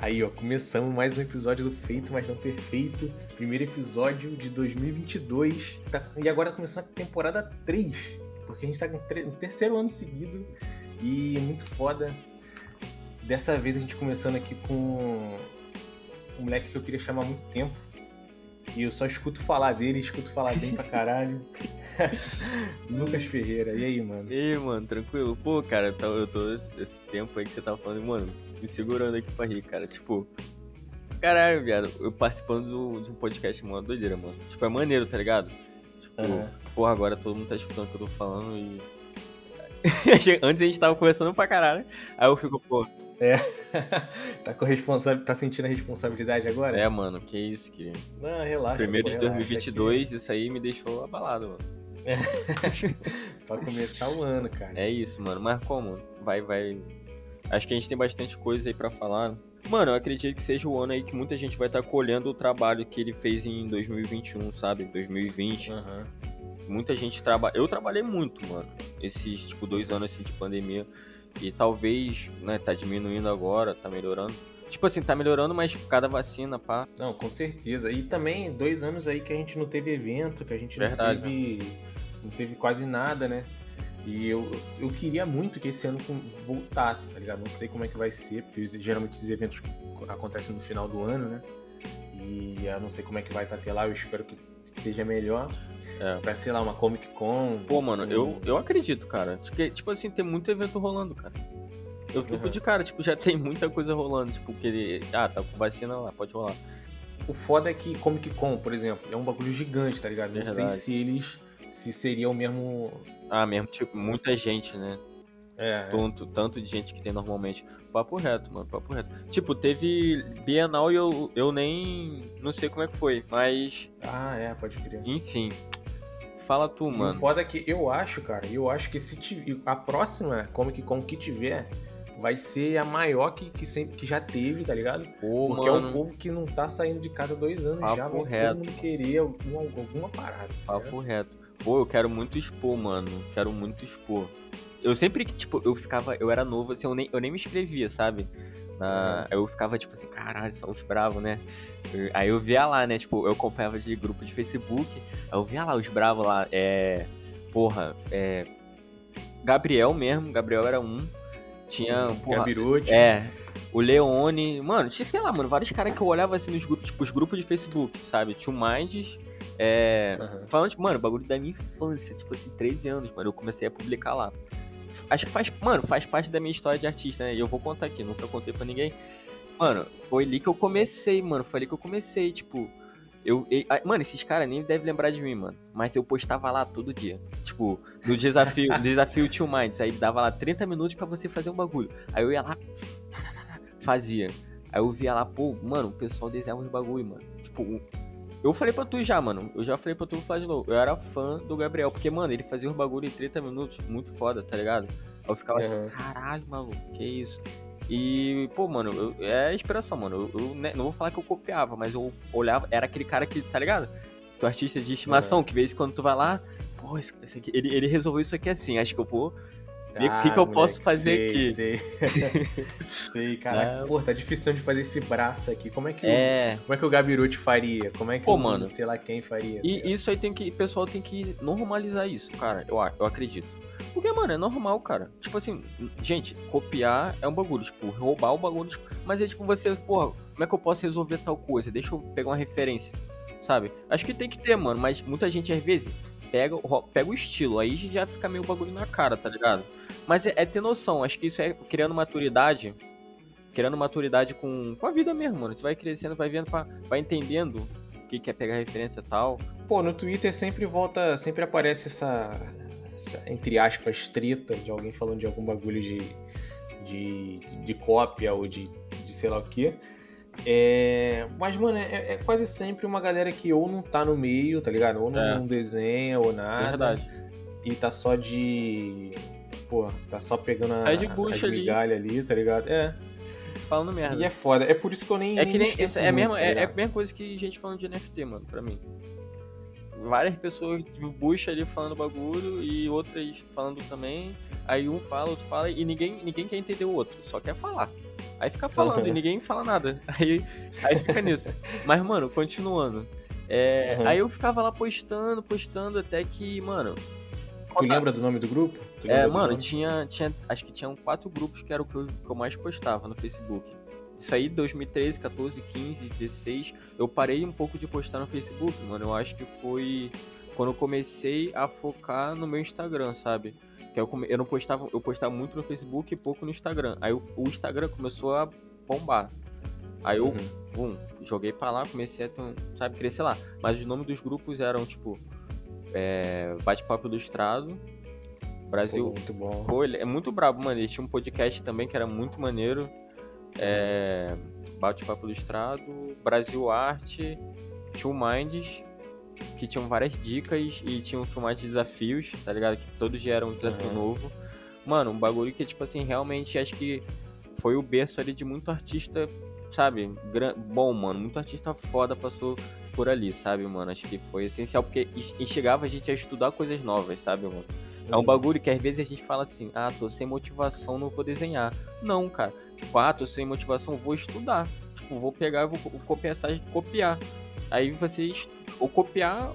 Aí, ó, começamos mais um episódio do Feito, mas não Perfeito. Primeiro episódio de 2022. Tá- E agora começando a temporada 3. Porque a gente tá tre- no terceiro ano seguido. E é muito foda. Dessa vez a gente começando aqui com um moleque que eu queria chamar há muito tempo. E eu só escuto falar dele, escuto falar bem pra caralho. Lucas Ferreira, e aí, mano? E aí, mano, tranquilo? Pô, cara, eu tô, eu tô esse, esse tempo aí que você tava falando, mano, me segurando aqui pra rir, cara. Tipo, caralho, viado, eu participando do- de um podcast, mano, doideira, mano. Tipo, é maneiro, tá ligado? Tipo, Aham. porra, agora todo mundo tá escutando o que eu tô falando e. Antes a gente tava conversando pra caralho, aí eu fico, pô, tá com responsa... tá sentindo a responsabilidade agora? é, mano, que isso, que. Não, relaxa. Primeiro pô, de relaxa 2022, isso aí me deixou abalado, mano. aqui. Pra começar o ano, cara. É isso, mano. Mas como? Vai, vai. Acho que a gente tem bastante coisa aí pra falar. Mano, eu acredito que seja o ano aí que muita gente vai estar colhendo o trabalho que ele fez em 2021, sabe? 2020. Aham. Muita gente trabalha. Eu trabalhei muito, mano. Esses, tipo, dois anos assim de pandemia. E talvez, né, tá diminuindo agora, tá melhorando. Tipo assim, tá melhorando, mas cada vacina, pá. Não, com certeza. E também dois anos aí que a gente não teve evento, que a gente Verdade, não teve. Não teve quase nada, né? E eu, eu queria muito que esse ano voltasse, tá ligado? Não sei como é que vai ser, porque geralmente esses eventos acontecem no final do ano, né? E eu não sei como é que vai estar até lá, eu espero que esteja melhor. É. Pra, sei lá, uma Comic Con. Pô, mano, um- eu, eu acredito, cara. Porque, tipo assim, tem muito evento rolando, cara. Eu fico Uhum. de cara, tipo, já tem muita coisa rolando. Tipo, que ele. Ah, tá com vacina lá, pode rolar. O foda é que Comic Con, por exemplo, é um bagulho gigante, tá ligado? Não sei Verdade. se eles. Se seria o mesmo. Ah, mesmo, tipo, muita gente, né? É, Tanto, tanto de gente que tem normalmente. Papo reto, mano, papo reto. Tipo, teve Bienal e eu, eu nem. Não sei como é que foi, mas. Ah, é, pode crer. Enfim. Fala tu, E O mano. foda é que eu acho, cara, eu acho que se a próxima Comic Con que tiver vai ser a maior que, que, sempre, que já teve, tá ligado? Pô, Porque é um mano. povo que não tá saindo de casa há dois anos Papo já, reto. todo mundo querer alguma, alguma parada. tá? Papo reto. Pô, eu quero muito expor, mano. Quero muito expor. Eu sempre que, tipo, eu ficava. Eu era novo, assim, eu nem, eu nem me inscrevia, sabe? Na, Eu ficava, tipo assim, caralho, são os bravos, né? Aí eu via lá, né? Tipo, eu acompanhava de grupo de Facebook. Aí eu via lá os bravos lá. É. Porra, é. Gabriel mesmo, Gabriel era um. Tinha. Porra, Gabirote. é, o Leone. Mano, tinha, sei lá, mano, vários caras que eu olhava assim nos grupos, tipo, os grupos de Facebook, sabe? Tio Minds. É. Aham. Falando, tipo, mano, bagulho da minha infância, tipo assim, 13 anos, mano, eu comecei a publicar lá. Acho que faz, mano, faz parte da minha história de artista, né? E eu vou contar aqui, nunca contei pra ninguém. Mano, foi ali que eu comecei, mano, foi ali que eu comecei, tipo. Eu, e- ah, mano, esses caras nem devem lembrar de mim, mano. Mas eu postava lá todo dia. Tipo, no desafio, desafio Tio Minds. Aí dava lá 30 minutos pra você fazer um bagulho. Aí eu ia lá, fazia. Aí eu via lá, pô, mano, o pessoal desenhava uns bagulho, mano. Tipo, eu falei pra tu já, mano. Eu já falei pra tu de novo. Eu era fã do Gabriel, porque, mano, ele fazia uns bagulho em 30 minutos, muito foda, tá ligado? Aí eu ficava assim, caralho, maluco, que isso? E, pô, mano, eu- é inspiração, mano. Eu, eu, né, não vou falar que eu copiava, mas eu olhava, era aquele cara que, tá ligado? Tu artista de estimação, que vez quando tu vai lá, pô, esse, esse aqui, ele, ele resolveu isso aqui assim, acho que eu vou ver o que, que eu posso fazer Ah, sei, aqui. Sei, sei caraca. É. Pô, tá difícil de fazer esse braço aqui. Como é que, o, É, como é que o Gabirote faria? Como é que Pô, o, mano. sei lá quem faria? tá E ligado? isso aí tem que. O pessoal tem que normalizar isso, cara. Eu, eu acredito. Porque, mano, é normal, cara. Tipo assim, gente, copiar é um bagulho, tipo, roubar o bagulho. tipo, mas é tipo você, porra, como é que eu posso resolver tal coisa? Deixa eu pegar uma referência, sabe? Acho que tem que ter, mano, mas muita gente às vezes pega, pega o estilo, aí já fica meio bagulho na cara, tá ligado? Mas é, é ter noção, acho que isso é criando maturidade. Criando maturidade com, com a vida mesmo, mano. Você vai crescendo, vai vendo, pra, vai entendendo o que, que é pegar referência e tal. Pô, no Twitter sempre volta, sempre aparece essa, essa, entre aspas, treta de alguém falando de algum bagulho de, de, de cópia ou de, de sei lá o quê. É, mas, mano, é, é quase sempre uma galera que ou não tá no meio, tá ligado? Ou não, É. não desenha ou nada. Verdade. E tá só de. Pô, tá só pegando a, Tá de bucha as ali. migalhas ali, tá ligado? É. Falando merda. E é foda. É por isso que eu nem. É que nem. Isso é, a muito, mesma, tá é, é a mesma coisa que gente falando de NFT, mano, pra mim. Várias pessoas tipo, bucha ali falando bagulho e outras falando também. Aí um fala, outro fala, e ninguém, ninguém quer entender o outro, só quer falar. Aí fica falando e ninguém fala nada. Aí, aí fica nisso. Mas, mano, continuando. É, uhum. Aí eu ficava lá postando, postando, até que, mano. Tu lembra do nome do grupo? É, mano, tinha, tinha. Acho que tinham quatro grupos que era o que eu, que eu mais postava no Facebook. Isso aí, 2013, 14, 15, 16. Eu parei um pouco de postar no Facebook, mano. Eu acho que foi quando eu comecei a focar no meu Instagram, sabe? Que eu, eu não postava, eu postava muito no Facebook e pouco no Instagram. Aí o, o Instagram começou a bombar. Aí eu, uhum. Joguei pra lá, comecei a, ter, sabe, crescer lá. Mas os nomes dos grupos eram, tipo, é, Bate-Papo Ilustrado, Brasil... Pô, muito bom. Pô, ele é muito brabo, mano. Ele tinha um podcast também que era muito maneiro. É, Bate-Papo Ilustrado, Brasil Arte, Two Minds, que tinham várias dicas e tinham um de desafios, tá ligado? Que todos já eram um desafio uhum. novo. Mano, um bagulho que, tipo assim, realmente acho que foi o berço ali de muito artista sabe, bom, mano. Muito artista foda passou por ali, sabe, mano? Acho que foi essencial, porque instigava a gente a estudar coisas novas, sabe, mano? É um uhum. bagulho que às vezes a gente fala assim, ah, tô sem motivação, não vou desenhar. Não, cara. Ah, tô sem motivação, vou estudar. Tipo, vou pegar, vou copiar copiar. Aí você, ou copiar,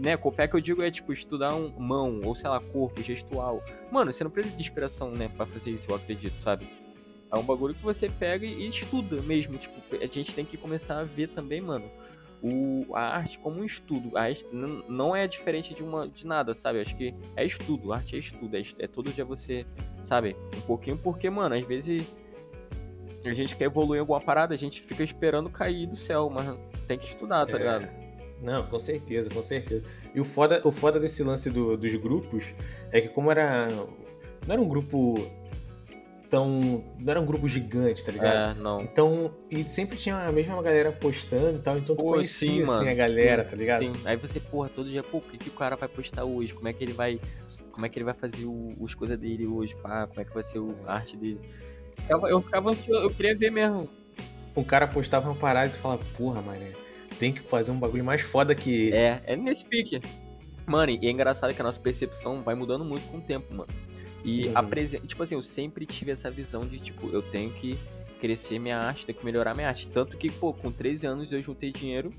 né, copiar que eu digo é, tipo, estudar um mão, ou sei lá, corpo, gestual. Mano, você não precisa de inspiração, né, pra fazer isso, eu acredito, sabe? É um bagulho que você pega e estuda mesmo. Tipo, a gente tem que começar a ver também, mano, o, a arte como um estudo. A arte não é diferente de uma de nada, sabe? Acho que é estudo, arte é estudo. É, é todo dia você, sabe, um pouquinho, porque, mano, às vezes a gente quer evoluir em alguma parada, a gente fica esperando cair do céu, mas tem que estudar, tá é... ligado? Não, com certeza, com certeza. E o foda, o foda desse lance do, dos grupos é que como era. Não era um grupo tão. Não era um grupo gigante, tá ligado? É, não. Então, e sempre tinha a mesma galera postando e tal, então tu pô, conhecia sim, assim, a galera, sim, tá ligado? Sim. Aí você, porra, todo dia, pô, o que, que o cara vai postar hoje? Como é que ele vai. Como é que ele vai fazer o, os coisas dele hoje, pá? Como é que vai ser o, a arte dele? Eu ficava, eu ficava ansioso, eu queria ver mesmo. Um cara postava uma parada e tu falava, porra, mané, tem que fazer um bagulho mais foda que ele. É, é nesse pique. Mano, e é engraçado que a nossa percepção vai mudando muito com o tempo, mano. E uhum. apresenta, tipo assim, eu sempre tive essa visão de, tipo, eu tenho que crescer minha arte, tenho que melhorar minha arte. Tanto que, pô, com 13 anos eu juntei dinheiro,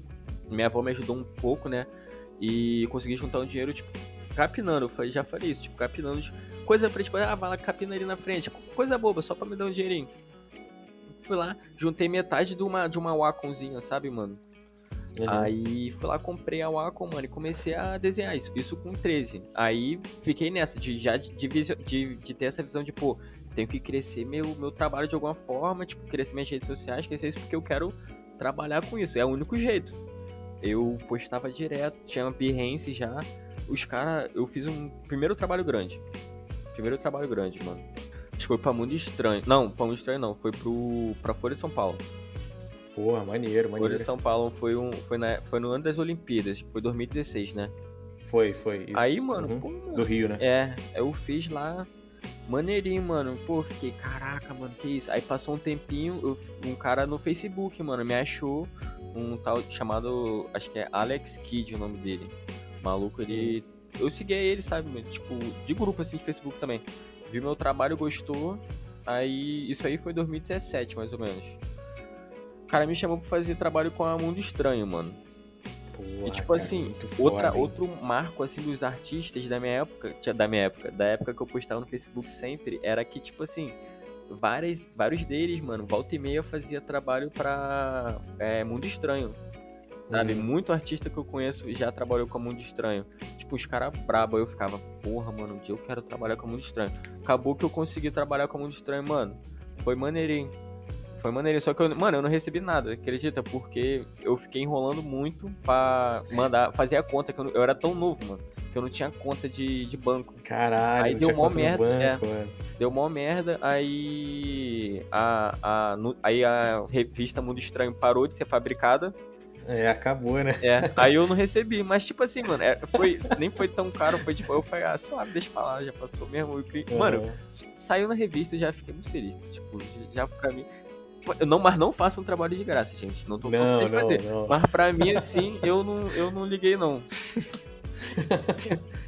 minha avó me ajudou um pouco, né? E consegui juntar um dinheiro, tipo, capinando. Eu já falei isso, tipo, capinando. Coisa pra, tipo, ah, vai lá, capina ali na frente. Coisa boba, só pra me dar um dinheirinho. Fui lá, juntei metade de uma, de uma Waconzinha, sabe, mano? Uhum. Aí fui lá, comprei a Wacom, mano, e comecei a desenhar isso. Isso com 13. Aí fiquei nessa, de já de, de, de ter essa visão de, pô, tenho que crescer meu, meu trabalho de alguma forma, tipo, crescer minhas redes sociais, crescer isso porque eu quero trabalhar com isso. É o único jeito. Eu postava direto, tinha uma Behance já. Os caras, eu fiz um primeiro trabalho grande. Primeiro trabalho grande, mano. Acho que foi pra Mundo Estranho. Não, pra Mundo Estranho não, foi pro, pra Folha de São Paulo. Porra, maneiro, maneiro. Hoje São Paulo foi, um, foi, na, foi no ano das Olimpíadas, que foi 2016, né? Foi, foi. Isso. Aí, mano, uhum. pô, mano, Do Rio, né? É, eu fiz lá. Maneirinho, mano. Pô, fiquei, caraca, mano, que isso? Aí passou um tempinho, eu, um cara no Facebook, mano, me achou um tal chamado, acho que é Alex Kid o nome dele. Maluco, ele. Eu segui ele, sabe? Tipo, de grupo assim de Facebook também. Viu meu trabalho, gostou. Aí, isso aí foi 2017, mais ou menos cara me chamou pra fazer trabalho com a Mundo Estranho, mano. Porra, e tipo cara, assim, outra, outro marco assim dos artistas da minha época, da minha época, da época que eu postava no Facebook sempre, era que, tipo assim, várias, vários deles, mano, volta e meia fazia trabalho pra é, Mundo Estranho. Sabe? Uhum. Muito artista que eu conheço já trabalhou com Mundo Estranho. Tipo, os caras brabo, eu ficava, porra, mano, um dia eu quero trabalhar com Mundo Estranho. Acabou que eu consegui trabalhar com Mundo Estranho, mano. Foi maneirinho. Foi maneiro. Só que, eu, mano, eu não recebi nada, acredita? Porque eu fiquei enrolando muito pra mandar, fazer a conta, que eu, eu era tão novo, mano, que eu não tinha conta de, de banco. Caralho, aí deu mó merda. Banco, é, deu mó merda, aí a, a, aí a revista Mundo Estranho parou de ser fabricada. É, acabou, né? É, aí eu não recebi. Mas, tipo assim, mano, é, foi, nem foi tão caro. Foi tipo, eu falei, ah, suave, deixa pra lá, já passou mesmo. Uhum. Mano, saiu na revista, eu já fiquei muito feliz. Tipo, já pra mim. Eu não, mas não faça um trabalho de graça, gente. Não tô falando pra fazer. Não. Mas pra mim, assim, eu não, eu não liguei, não.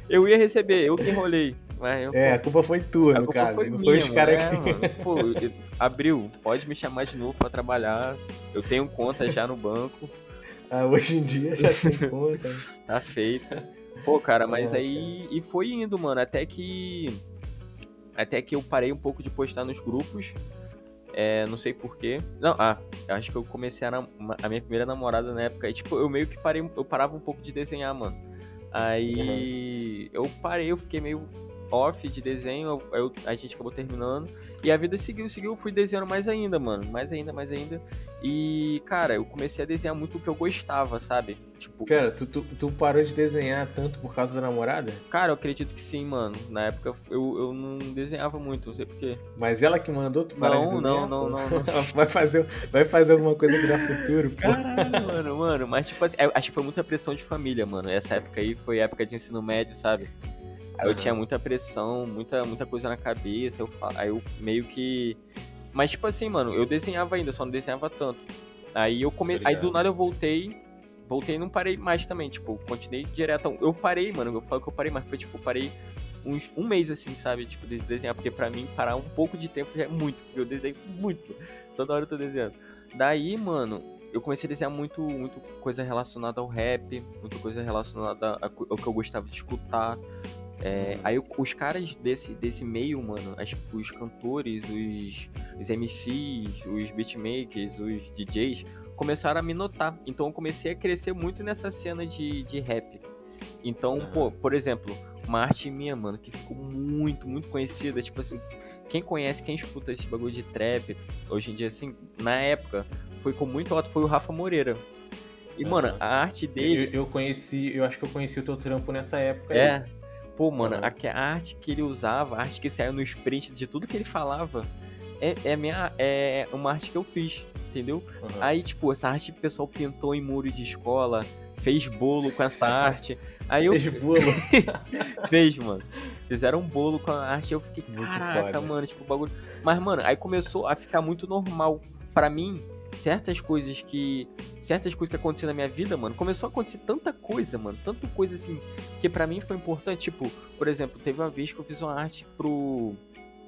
eu ia receber, eu que enrolei. Mas eu, É, pô, a culpa foi tua, no caso. foi não minha, foi os caras É, que. mano. Pô, eu- abriu, pode me chamar de novo pra trabalhar. Eu tenho conta já no banco, Ah, hoje em dia já tem conta. tá feita. Pô, cara, mas Ah, aí. E foi indo, mano, até que. Até que eu parei um pouco de postar nos grupos. É, não sei porquê. Não, ah, eu acho que eu comecei a, nam- a minha primeira namorada na época. E, tipo, eu meio que parei. Eu parava um pouco de desenhar, mano. Aí eu parei, eu fiquei meio off de desenho, eu- a gente acabou terminando. E a vida seguiu, seguiu, eu fui desenhando mais ainda, mano. Mais ainda, mais ainda. E, cara, eu comecei a desenhar muito o que eu gostava, sabe? Tipo, Pera, tu, tu, tu parou de desenhar tanto por causa da namorada? cara, eu acredito que sim, mano. Na época eu, eu não desenhava muito, não sei porquê. Mas ela que mandou tu parar Não, de desenhar? não, não, não, não. vai, fazer, vai fazer alguma coisa que dá futuro, pô. Caralho, mano, mano. Mas, tipo assim, eu acho que foi muita pressão de família, mano. Essa época aí foi época de ensino médio, sabe? Aí eu Aham. tinha muita pressão, muita, muita coisa na cabeça. Eu, aí eu meio que. Mas, tipo assim, mano, eu desenhava ainda, só não desenhava tanto. Aí eu come... Aí do nada eu voltei. Voltei e não parei mais também. Tipo, continuei direto. Eu parei, mano. Eu falo que eu parei, mas foi tipo, eu parei uns um mês assim, sabe? Tipo, de desenhar. Porque pra mim, parar um pouco de tempo já é muito. Porque eu desenho muito. Toda hora eu tô desenhando. Daí, mano, eu comecei a desenhar muito, muito coisa relacionada ao rap, muita coisa relacionada ao que eu gostava de escutar. É, aí os caras desse, desse meio, mano, as- os cantores, os, os MCs, os beatmakers, os DJs, começaram a me notar. Então eu comecei a crescer muito nessa cena de, de rap. Então, Aham. pô, por exemplo, uma arte minha, mano, que ficou muito, muito conhecida, tipo assim, quem conhece, quem escuta esse bagulho de trap, hoje em dia, assim, na época, foi com muito alto, foi o Rafa Moreira. E, Aham. mano, a arte dele. Eu, eu conheci, eu acho que eu conheci o teu trampo nessa época. aí. Pô, mano, a, que- a arte que ele usava, a arte que saiu no sprint de tudo que ele falava, é, é, minha, é uma arte que eu fiz, entendeu? Aham. Aí, tipo, essa arte o pessoal pintou em muro de escola, fez bolo com essa arte. Aí eu Fez bolo. fez, mano. Fizeram um bolo com a arte, eu fiquei, Muito caraca, foda. mano, tipo, o bagulho. Mas, mano, aí começou a ficar muito normal. Pra mim, certas coisas que. Certas coisas que aconteceram na minha vida, mano, começou a acontecer tanta coisa, mano. Tanta coisa assim, que pra mim foi importante. Tipo, por exemplo, teve uma vez que eu fiz uma arte pro.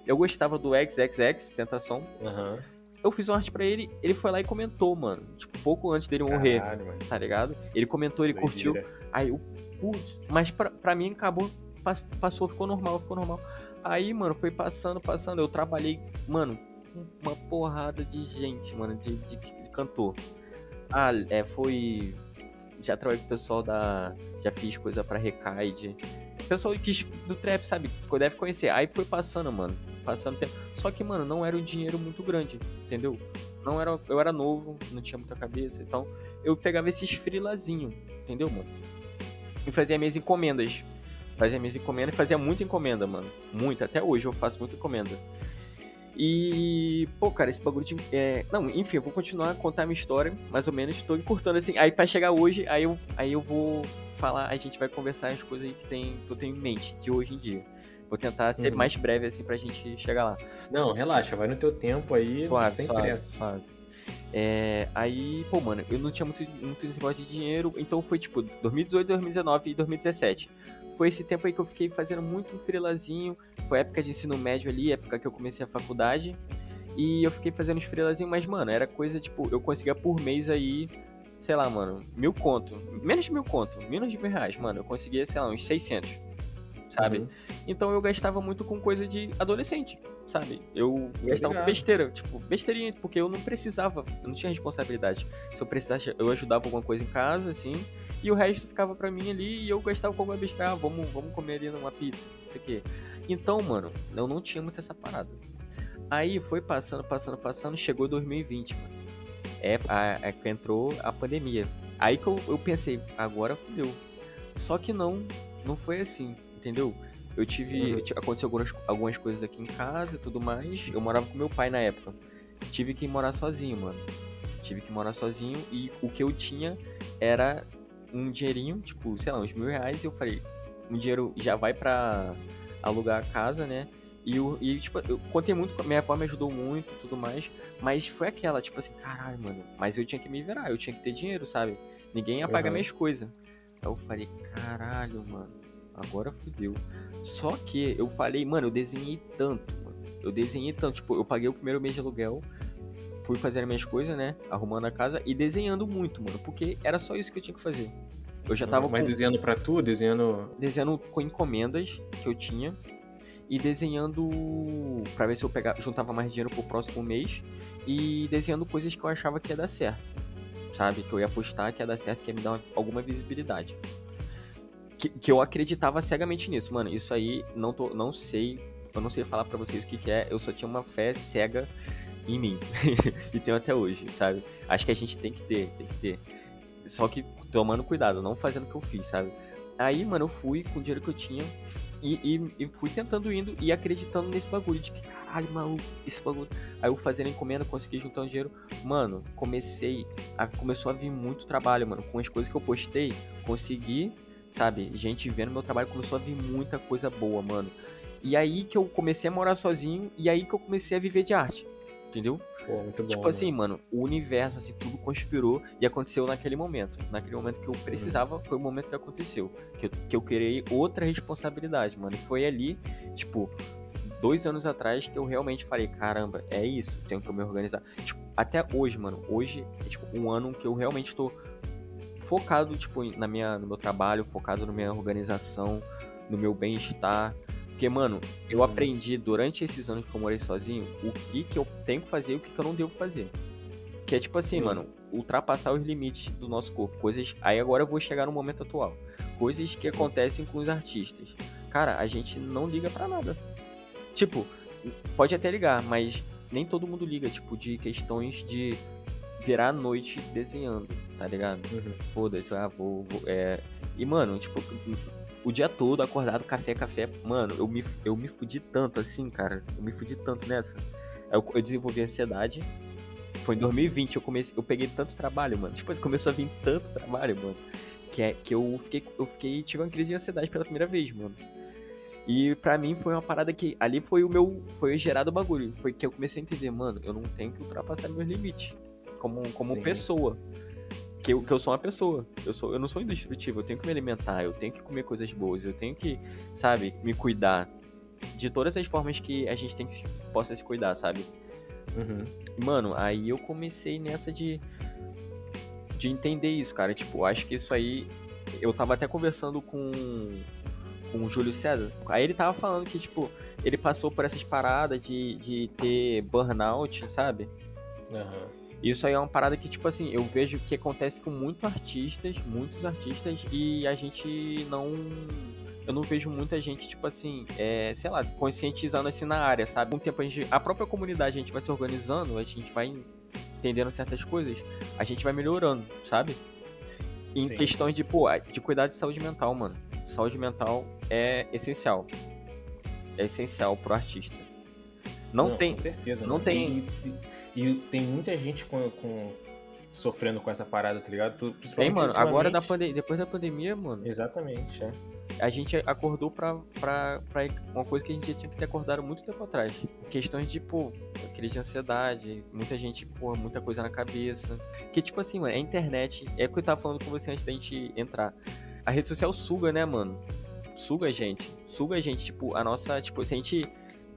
Eu gostava do XXX, Tentação. Aham. Eu fiz uma arte pra ele, ele foi lá e comentou, mano. Tipo, pouco antes dele morrer, Caralho, mano. tá ligado? Ele comentou, ele curtiu. Aí eu, putz, mas pra, pra mim acabou, pas- passou, ficou normal, ficou normal. Aí, mano, foi passando, passando. Eu trabalhei, mano, com uma porrada de gente, mano, de, de, de cantor. Ah, é, foi. Já trabalhei com o pessoal da. Já fiz coisa pra Recaide. Pessoal do trap, sabe? Deve conhecer. Aí foi passando, mano. Passando tempo. Só que, mano, não era um dinheiro muito grande, entendeu? Não era, eu era novo, não tinha muita cabeça, então eu pegava esses frilazinho, entendeu, mano? E fazia minhas encomendas. Fazia minhas encomendas e fazia muita encomenda, mano. Muita. Até hoje eu faço muita encomenda. E, pô, cara, esse bagulho de. é, Não, enfim, eu vou continuar a contar a minha história, mais ou menos. Tô encurtando assim. Aí pra chegar hoje, aí eu, aí eu vou falar, a gente vai conversar as coisas aí que, tem, que eu tenho em mente de hoje em dia. Vou tentar ser Uhum. mais breve assim pra gente chegar lá. Não, relaxa, vai no teu tempo aí, Suave, sem suave, pressa. suave. É, aí, pô, mano, eu não tinha muito, muito negócio de dinheiro, então foi tipo 2018, 2019 e 2017. Foi esse tempo aí que eu fiquei fazendo muito freelazinho. Foi época de ensino médio ali, época que eu comecei a faculdade. E eu fiquei fazendo os freelazinhos, mas, mano, era coisa tipo, eu conseguia por mês aí, sei lá, mano, mil conto. Menos de mil conto, menos de mil reais, mano. Eu conseguia, sei lá, uns 600, sabe? Uhum. Então eu gastava muito com coisa de adolescente, sabe? Eu gastava com besteira, tipo, besteirinha, porque eu não precisava, eu não tinha responsabilidade. Se eu precisasse, eu ajudava alguma coisa em casa, assim, e o resto ficava pra mim ali e eu gastava com alguma besteira, ah, vamos, vamos comer ali numa pizza, não sei o quê. Então, mano, eu não tinha muito essa parada. Aí foi passando, passando, passando, chegou 2020, mano. É, a, a, que entrou a pandemia. Aí que eu, eu pensei, agora fudeu. Só que não, não foi assim, entendeu? Eu tive. Uhum. aconteceu algumas, algumas coisas aqui em casa e tudo mais. Eu morava com meu pai na época. Tive que morar sozinho, mano. Tive que morar sozinho e o que eu tinha era um dinheirinho, tipo, sei lá, uns mil reais. E eu falei, um dinheiro já vai pra alugar a casa, né? E, o, e tipo, eu contei muito, com- minha avó me ajudou muito e tudo mais. Mas foi aquela, tipo assim, caralho, mano. Mas eu tinha que me virar, eu tinha que ter dinheiro, sabe? Ninguém ia pagar Uhum. minhas coisas. Aí eu falei, caralho, mano. agora fudeu. Só que eu falei, mano, eu desenhei tanto, mano. Eu desenhei tanto, tipo, eu paguei o primeiro mês de aluguel, fui fazendo minhas coisas, né? Arrumando a casa e desenhando muito, mano. Porque era só isso que eu tinha que fazer. Eu já tava Mas com... desenhando pra tu, desenhando. desenhando com encomendas que eu tinha e desenhando pra ver se eu pegava, juntava mais dinheiro pro próximo mês e desenhando coisas que eu achava que ia dar certo, sabe? Que eu ia apostar que ia dar certo, que ia me dar uma- alguma visibilidade. Que, que eu acreditava cegamente nisso, mano. Isso aí não tô, não sei, eu não sei falar pra vocês o que, que é. Eu só tinha uma fé cega em mim e tenho até hoje, sabe? Acho que a gente tem que ter, tem que ter. Só que tomando cuidado, não fazendo o que eu fiz, sabe? Aí, mano, eu fui com o dinheiro que eu tinha e, e- e fui tentando indo e acreditando nesse bagulho de que, caralho, maluco, esse bagulho. Aí eu fazendo encomenda, consegui juntar um dinheiro. Mano, comecei. A, começou a vir muito trabalho, mano. Com as coisas que eu postei, consegui, sabe? Gente vendo meu trabalho, começou a vir muita coisa boa, mano. E aí que eu comecei a morar sozinho e aí que eu comecei a viver de arte. Entendeu? Pô, muito bom. Tipo assim, mano, o universo, assim, tudo conspirou e aconteceu naquele momento. Naquele momento que eu precisava, foi o momento que aconteceu. Que eu, que eu criei outra responsabilidade, mano. E foi ali, tipo, dois anos atrás que eu realmente falei, caramba, é isso, tenho que me organizar. Tipo, até hoje, mano, hoje é tipo um ano que eu realmente tô focado, tipo, na minha, no meu trabalho, focado na minha organização, no meu bem-estar. Porque, mano, eu aprendi durante esses anos que eu morei sozinho o que que eu tenho que fazer e o que que eu não devo fazer. Que é tipo assim, Sim. mano, ultrapassar os limites do nosso corpo. Coisas. Aí agora eu vou chegar no momento atual. Coisas que acontecem com os artistas. Cara, a gente não liga pra nada. Tipo, pode até ligar, mas nem todo mundo liga, tipo, de questões de virar a noite desenhando, tá ligado? Uhum. Foda-se, ah, vou, vou, é... E, mano, tipo, o dia todo acordado, café, café. Mano, eu me, eu me fudi tanto assim, cara. Eu me fudi tanto nessa. Eu, eu desenvolvi ansiedade. Foi em 2020, eu comecei, eu peguei tanto trabalho, mano. Tipo, começou a vir tanto trabalho, mano. Que, é, que eu fiquei, eu fiquei, tive uma crise de ansiedade pela primeira vez, mano. E pra mim foi uma parada que, ali foi o meu, foi o gerado bagulho. Foi que eu comecei a entender, mano, eu não tenho que ultrapassar meus limites. Como, como Sim. pessoa que eu, que eu sou uma pessoa. Eu, sou, eu não sou indestrutível, eu tenho que me alimentar, eu tenho que comer coisas boas, eu tenho que, sabe, me cuidar de todas as formas que a gente tem que possa se cuidar, sabe? Uhum. Mano, aí eu comecei nessa de de entender isso, cara. Tipo, acho que isso aí eu tava até conversando com com o Júlio César. Aí ele tava falando que tipo, ele passou por essas paradas de, de ter burnout, sabe? Aham. Isso aí é uma parada que, tipo assim, eu vejo que acontece com muitos artistas, muitos artistas, e a gente não. Eu não vejo muita gente, tipo assim, é, sei lá, conscientizando assim na área, sabe? Com o tempo a gente. A própria comunidade a gente vai se organizando, a gente vai entendendo certas coisas, a gente vai melhorando, sabe? Em Sim. questões de, pô, de cuidar de saúde mental, mano. Saúde mental é essencial. É essencial pro artista. Não, tem. Com certeza. não tem- E, e- tem muita gente com, com- sofrendo com essa parada, tá ligado? Tem, mano. Agora, da depois da pandemia, mano, Exatamente, é. a gente acordou pra, pra, pra uma coisa que a gente tinha que ter acordado muito tempo atrás. Questões de, pô, crise de ansiedade, muita gente, pô, muita coisa na cabeça. Que, tipo assim, mano, é internet. É o que eu tava falando com você antes da gente entrar. A rede social suga, né, mano? Suga a gente. Suga a gente, tipo, a nossa, tipo, se a gente.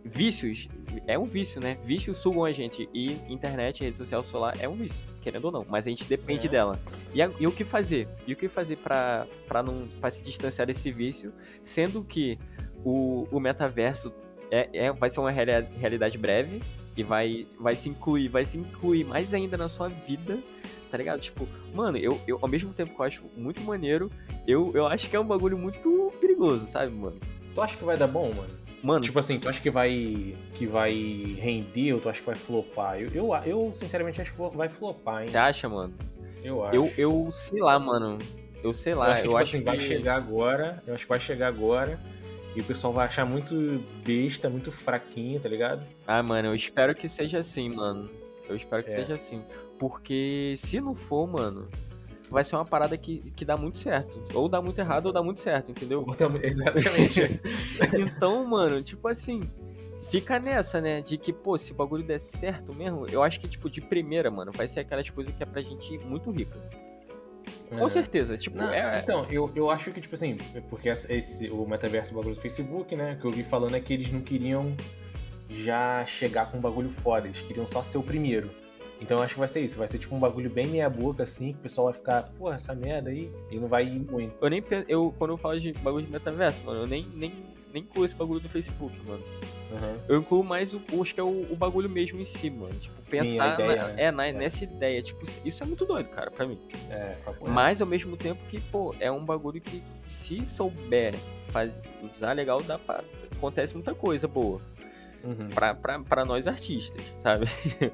Vícios, é um vício, né? Vícios sugam a gente. E internet, rede social, celular é um vício, querendo ou não. Mas a gente depende É. dela. E, a- e o que fazer? E o que fazer pra, pra, não, pra se distanciar desse vício? Sendo que o, o metaverso é, é, vai ser uma reali- realidade breve e vai, vai se incluir, vai se incluir mais ainda na sua vida, tá ligado? Tipo, mano, eu, eu ao mesmo tempo que eu acho muito maneiro, eu, eu acho que é um bagulho muito perigoso, sabe, mano? Tu acha que vai dar bom, mano? Mano, Tipo assim, tu acha que vai que vai render ou tu acha que vai flopar? Eu, eu, eu sinceramente acho que vai flopar, hein? você acha, mano? Eu acho. Eu, eu sei lá, mano. Eu sei Eu lá, acho que, eu tipo acho assim, vai que- chegar agora. Eu acho que vai chegar agora. E o pessoal vai achar muito besta, muito fraquinho, tá ligado? Ah, mano, eu espero que seja assim, mano. Eu espero que É. seja assim. Porque se não for, mano, vai ser uma parada que, que dá muito certo. Ou dá muito errado ou dá muito certo, entendeu? Exatamente. então, mano, tipo assim, fica nessa, né? De que, pô, se o bagulho der certo mesmo, eu acho que, tipo, de primeira, mano, vai ser aquelas coisas que é pra gente muito rica. Com É. certeza. Tipo, Não, é. Então, eu, eu acho que, tipo assim, porque essa- esse, o metaverso o bagulho do Facebook, né? Que eu vi falando é que eles não queriam já chegar com um bagulho foda, eles queriam só ser o primeiro. Então eu acho que vai ser isso, vai ser tipo um bagulho bem meia boca, assim, que o pessoal vai ficar, porra, essa merda aí, e não vai ir muito. Eu nem. Eu, quando eu falo de bagulho de metaverso, mano, eu nem, nem, nem incluo esse bagulho do Facebook, mano. Uhum. Eu incluo mais o, acho que é o, o bagulho mesmo em si, mano. Tipo, Sim, pensar a ideia, na- né? é, na- É. nessa ideia. Tipo, isso é muito doido, cara, pra mim. É. Mas ao mesmo tempo que, pô, é um bagulho que se souber faz, usar legal, dá pra, acontece muita coisa boa. Uhum. pra, pra, pra nós artistas, sabe?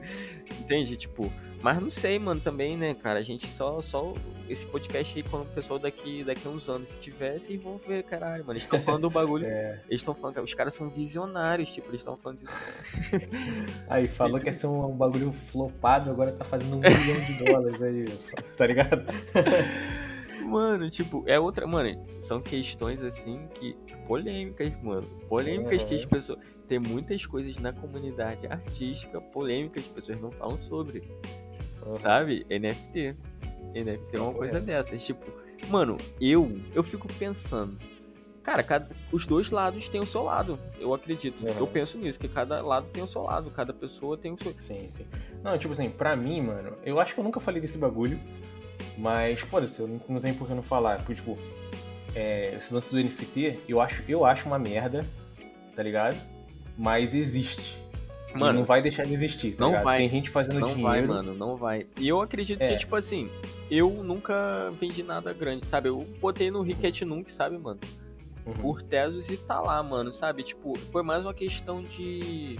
Entende? Tipo, mas não sei, mano, também, né, cara? A gente só, só esse podcast aí, quando o pessoal daqui, daqui a uns anos, se tivesse, eles vão ver, caralho, mano. Eles estão falando do bagulho. É. Eles estão falando que os caras são visionários, tipo, eles estão falando disso. Aí falou que ia ser um, um bagulho flopado, agora tá fazendo um milhão de dólares aí, tá ligado? Mano, tipo, é outra. Mano, são questões assim que. Polêmicas, mano. Polêmicas que as pessoas. Tem muitas coisas na comunidade artística polêmicas que as pessoas não falam sobre. Sabe? NFT. NFT é uma coisa reto. dessas. Tipo, mano, eu eu fico pensando. Cara, cada, os dois lados têm o seu lado. Eu acredito. Uhum. Eu penso nisso, que cada lado tem o seu lado. Cada pessoa tem o seu. Sim, sim. Não, tipo assim, pra mim, mano, eu acho que eu nunca falei desse bagulho, mas foda-se, eu não, não tenho por que não falar. Porque, tipo, é, esse lance do NFT, eu acho, eu acho uma merda, tá ligado? Mas existe. E Mano, não vai deixar de existir, tá não ligado? vai. Tem gente fazendo Não dinheiro. vai, mano, não vai. E eu acredito que, É. tipo assim, eu nunca vendi nada grande, sabe? Eu botei no Ricket Nunca, sabe, mano? Uhum. Por Tesos e tá lá, mano, sabe? Tipo, foi mais uma questão de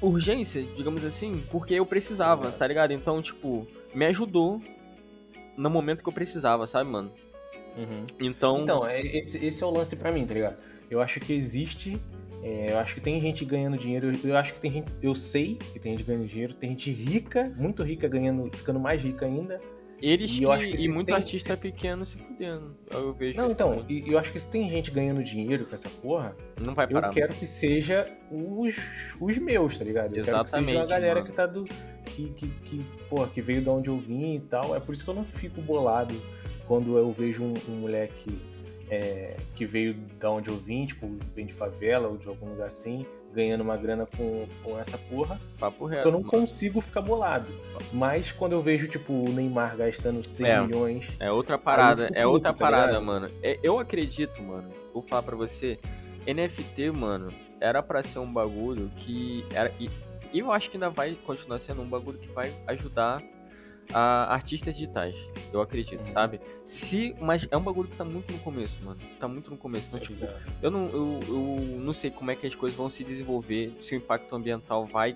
urgência, digamos assim, porque eu precisava, tá ligado? Então, tipo, me ajudou no momento que eu precisava, sabe, mano? Uhum. Então, Então, é- esse, esse é o lance pra mim, tá ligado? Eu acho que existe. é, eu acho que tem gente ganhando dinheiro. Eu acho que tem gente. Eu sei que tem gente ganhando dinheiro. Tem gente rica, muito rica, ganhando, ficando mais rica ainda. eles e que, eu acho que e se muito tem- artista pequeno se fudendo. Eu vejo Não, então, e eu acho que se tem gente ganhando dinheiro com essa porra, não vai eu parar. quero que seja os, os meus, tá ligado? Eu quero que seja a Exatamente, galera mano. que tá do. Que, que, que, porra, que veio de onde eu vim e tal. É por isso que eu não fico bolado quando eu vejo um, um moleque é, que veio da onde eu vim, tipo, vem de favela ou de algum lugar assim, ganhando uma grana com, com essa porra. Papo reto. Eu não mano. consigo ficar bolado. Mas quando eu vejo, tipo, o Neymar gastando 6 É. milhões. É outra parada, é puto, outra tá parada, ligado? mano. É, eu acredito, mano, vou falar pra você, NFT, mano, era pra ser um bagulho que era e eu acho que ainda vai continuar sendo um bagulho que vai ajudar a artistas digitais. Eu acredito, Uhum. sabe? Se, mas é um bagulho que tá muito no começo, mano. Tá muito no começo. Então, tipo, eu não, eu, eu não sei como é que as coisas vão se desenvolver, se o impacto ambiental vai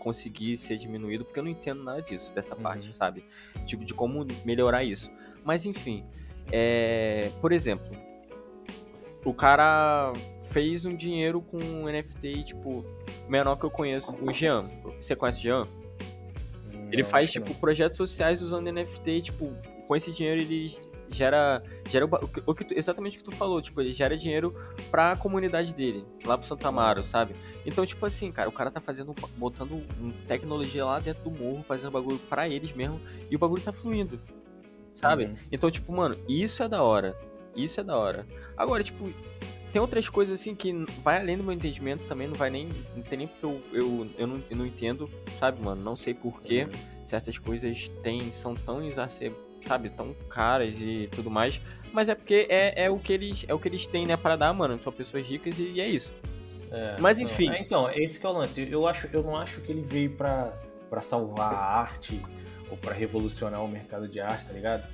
conseguir ser diminuído, porque eu não entendo nada disso, dessa Uhum. parte, sabe? Tipo, de como melhorar isso. Mas enfim, é, por exemplo, o cara fez um dinheiro com um NFT, tipo, menor que eu conheço, o Jean. Você conhece o Jean? Ele Não, faz, tipo, projetos sociais usando NFT, tipo, com esse dinheiro ele gera, gera o, o que- exatamente o que tu falou, tipo, ele gera dinheiro pra comunidade dele, lá pro Santa Amaro, sabe? Então, tipo assim, cara, o cara tá fazendo, botando tecnologia lá dentro do morro, fazendo bagulho pra eles mesmo, e o bagulho tá fluindo, sabe? Uhum. Então, tipo, mano, isso é da hora, isso é da hora. Agora, tipo, tem outras coisas assim que vai além do meu entendimento também, não vai nem, não tem nem porque eu, eu, eu, não, eu não entendo, sabe, mano, não sei porquê Uhum. certas coisas têm, são tão exacer, sabe, tão caras e tudo mais. Mas é porque é, é o que eles é o que eles têm, né, para dar, mano. São pessoas ricas e, e é isso. É, Mas, não. enfim. É, então, esse que é o lance. Eu, acho, eu não acho que ele veio pra, pra salvar a arte ou pra revolucionar o mercado de arte, tá ligado?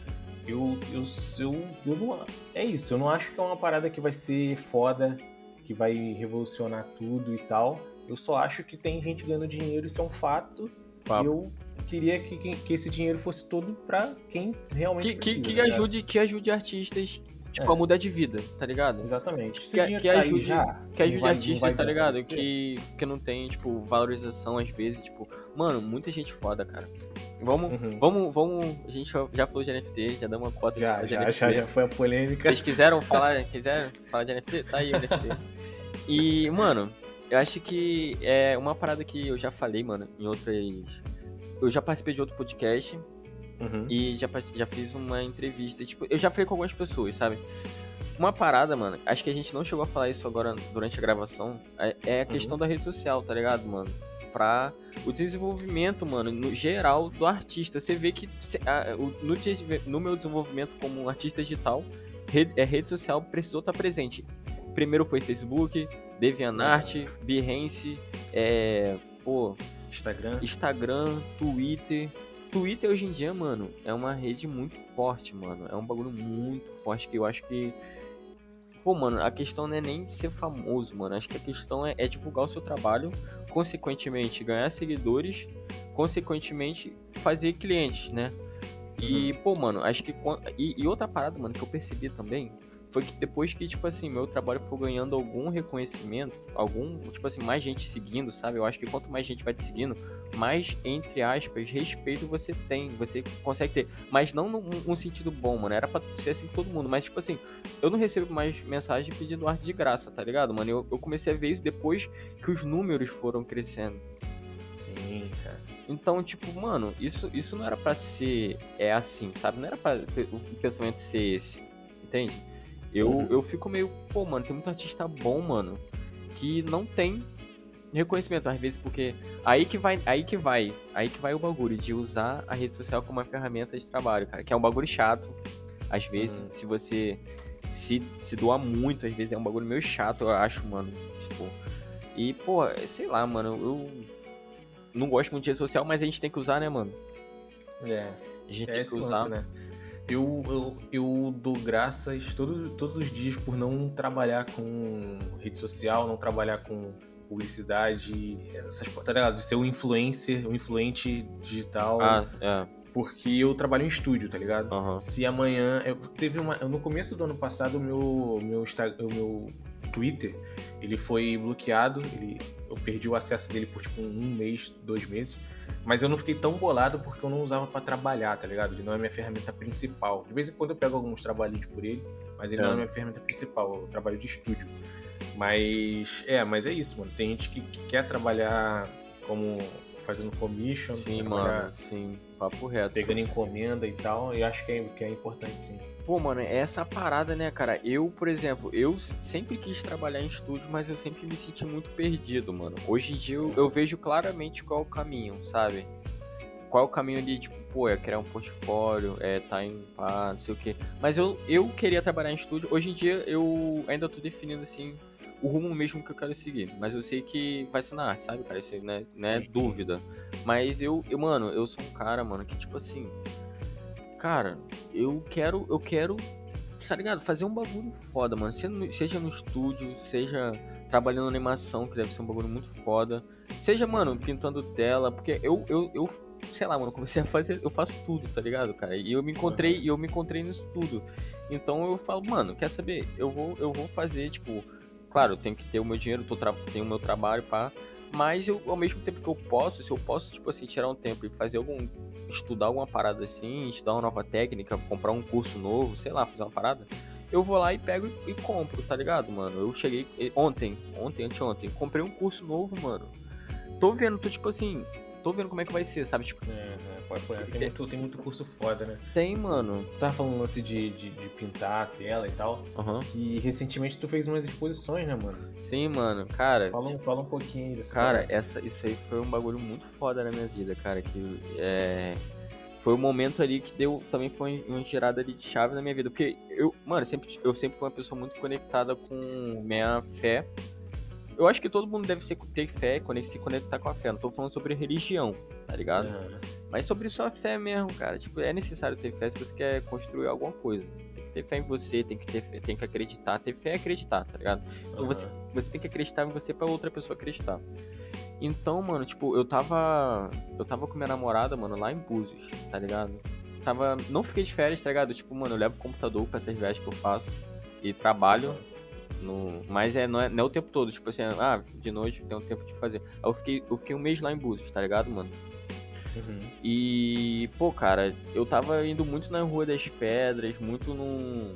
Eu, eu, eu, eu não. É isso, eu não acho que é uma parada que vai ser foda, que vai revolucionar tudo e tal. Eu só acho que tem gente ganhando dinheiro, isso é um fato. Papo. Eu queria que, que, que esse dinheiro fosse todo pra quem realmente Que, que, precisa, que tá ligado? ajude que ajude artistas tipo É. a mudar de vida, tá ligado? Exatamente. Que- que tá ajude- já, Que ajude vai- artistas, tá ligado? Que, que não tem, tipo, valorização às vezes, tipo, mano, muita gente foda, cara. Vamos, Uhum. vamos, vamos, a gente já- falou de NFT, já deu uma cota Já, de já, NFT. já, já foi a polêmica. Vocês quiseram falar, quiseram falar de NFT? Tá aí o NFT. E, mano, eu acho que é uma parada que eu já falei, mano, em outras. Eu já participei de outro podcast Uhum. E já, já fiz uma entrevista. Tipo, eu já falei com algumas pessoas, sabe? Uma parada, mano, acho que a gente não chegou a falar isso agora durante a gravação, é, é a questão uhum. da rede social, tá ligado, mano? Pra o desenvolvimento, mano, no geral do artista. Você vê que no, no meu desenvolvimento como artista digital, rede, é, rede social precisou estar presente. Primeiro foi Facebook, DeviantArt, Behance, é, pô, Instagram. Instagram, Twitter. Twitter hoje em dia, mano, é uma rede muito forte, mano. É um bagulho muito forte que eu acho que Pô, mano, a questão não é nem ser famoso, mano. Acho que a questão é, é divulgar o seu trabalho, consequentemente ganhar seguidores, consequentemente fazer clientes, né? E, uhum. pô, mano, acho que. E, e, outra parada, mano, que eu percebi também foi que depois que, tipo assim, meu trabalho for ganhando algum reconhecimento, algum, tipo assim, mais gente seguindo, sabe? Eu acho que quanto mais gente vai te seguindo, mais, entre aspas, respeito você tem, você consegue ter. Mas não num, sentido bom, mano. Era pra ser assim com todo mundo. Mas, tipo assim, eu não recebo mais mensagem pedindo arte de graça, tá ligado, mano? Eu, eu comecei a ver isso depois que os números foram crescendo. Sim, cara. Então, tipo, mano, isso, isso não era para ser é assim, sabe? Não era para o pensamento ser esse, entende? Eu, uhum. eu fico meio, pô, mano, tem muito artista bom, mano, que não tem reconhecimento, às vezes, porque aí que vai, aí que vai, aí que vai o bagulho de usar a rede social como uma ferramenta de trabalho, cara, que é um bagulho chato, às vezes, uhum. se você se, se doar muito, às vezes é um bagulho meio chato, eu acho, mano, tipo, e, pô, sei lá, mano, eu não gosto muito de rede social, mas a gente tem que usar, né, mano? É, a gente é tem que usar, lance, né? Eu, eu, eu dou graças todos, todos os dias por não trabalhar com rede social, não trabalhar com publicidade, essas, tá ligado? De ser um influencer, um influente digital. Ah, é. Porque eu trabalho em estúdio, tá ligado? Uhum. Se amanhã. Eu teve uma. No começo do ano passado, o meu, meu, o meu Twitter ele foi bloqueado. Ele, eu perdi o acesso dele por tipo um mês, dois meses. Mas eu não fiquei tão bolado porque eu não usava para trabalhar, tá ligado? Ele não é minha ferramenta principal. De vez em quando eu pego alguns trabalhinhos por ele, mas ele é. não é minha ferramenta principal, eu trabalho de estúdio. Mas é, mas é isso, mano. Tem gente que, que quer trabalhar como fazendo commission, sim, mano, sim, papo reto. Pegando encomenda e tal, e acho que é, que é importante sim. Pô, mano, é essa parada, né, cara? Eu, por exemplo, eu sempre quis trabalhar em estúdio, mas eu sempre me senti muito perdido, mano. Hoje em dia eu, eu vejo claramente qual é o caminho, sabe? Qual é o caminho ali, tipo, pô, é criar um portfólio, é tá em pá, não sei o quê. Mas eu, eu queria trabalhar em estúdio. Hoje em dia eu ainda tô definindo, assim, o rumo mesmo que eu quero seguir. Mas eu sei que vai ser na arte, sabe, cara? Isso não é, não é dúvida. Mas eu, eu, mano, eu sou um cara, mano, que, tipo assim cara, eu quero, eu quero, tá ligado? Fazer um bagulho foda, mano. Seja no estúdio, seja trabalhando animação, que deve ser um bagulho muito foda. Seja, mano, pintando tela, porque eu, eu, eu sei lá, mano, comecei a fazer, eu faço tudo, tá ligado, cara? E eu me encontrei, eu me encontrei nisso tudo. Então eu falo, mano, quer saber? Eu vou, eu vou fazer, tipo, claro, eu tenho que ter o meu dinheiro, tô tenho o meu trabalho, pá. Mas eu, ao mesmo tempo que eu posso, se eu posso, tipo assim, tirar um tempo e fazer algum. estudar alguma parada assim, estudar uma nova técnica, comprar um curso novo, sei lá, fazer uma parada, eu vou lá e pego e, e compro, tá ligado, mano? Eu cheguei ontem, ontem, anteontem, comprei um curso novo, mano. Tô vendo, tô tipo assim, tô vendo como é que vai ser, sabe? Tipo. É, é, tem, muito, tem muito curso foda, né? Tem, mano. Você tava falando lance de, de, de, pintar a tela e tal. Uhum. E recentemente tu fez umas exposições, né, mano? Sim, mano. Cara. Fala, tipo, fala um pouquinho dessa Cara, essa, isso aí foi um bagulho muito foda na minha vida, cara. Que é. Foi o um momento ali que deu. Também foi uma girada ali de chave na minha vida. Porque eu, mano, sempre, eu sempre fui uma pessoa muito conectada com minha fé eu acho que todo mundo deve ser, ter fé, se conectar com a fé. Não tô falando sobre religião, tá ligado? Uhum. Mas sobre sua fé mesmo, cara. Tipo, é necessário ter fé se você quer construir alguma coisa. Tem que ter fé em você, tem que ter fé, tem que acreditar. Ter fé é acreditar, tá ligado? Então uhum. você, você tem que acreditar em você pra outra pessoa acreditar. Então, mano, tipo, eu tava. Eu tava com minha namorada, mano, lá em Búzios, tá ligado? Tava. Não fiquei de férias, tá ligado? Tipo, mano, eu levo o computador pra essas viagens que eu faço e trabalho. No, mas é não, é, não é o tempo todo, tipo assim, ah, de noite tem um tempo de fazer. Aí eu fiquei, eu fiquei um mês lá em Búzios, tá ligado, mano? Uhum. E, pô, cara, eu tava indo muito na Rua das Pedras, muito num.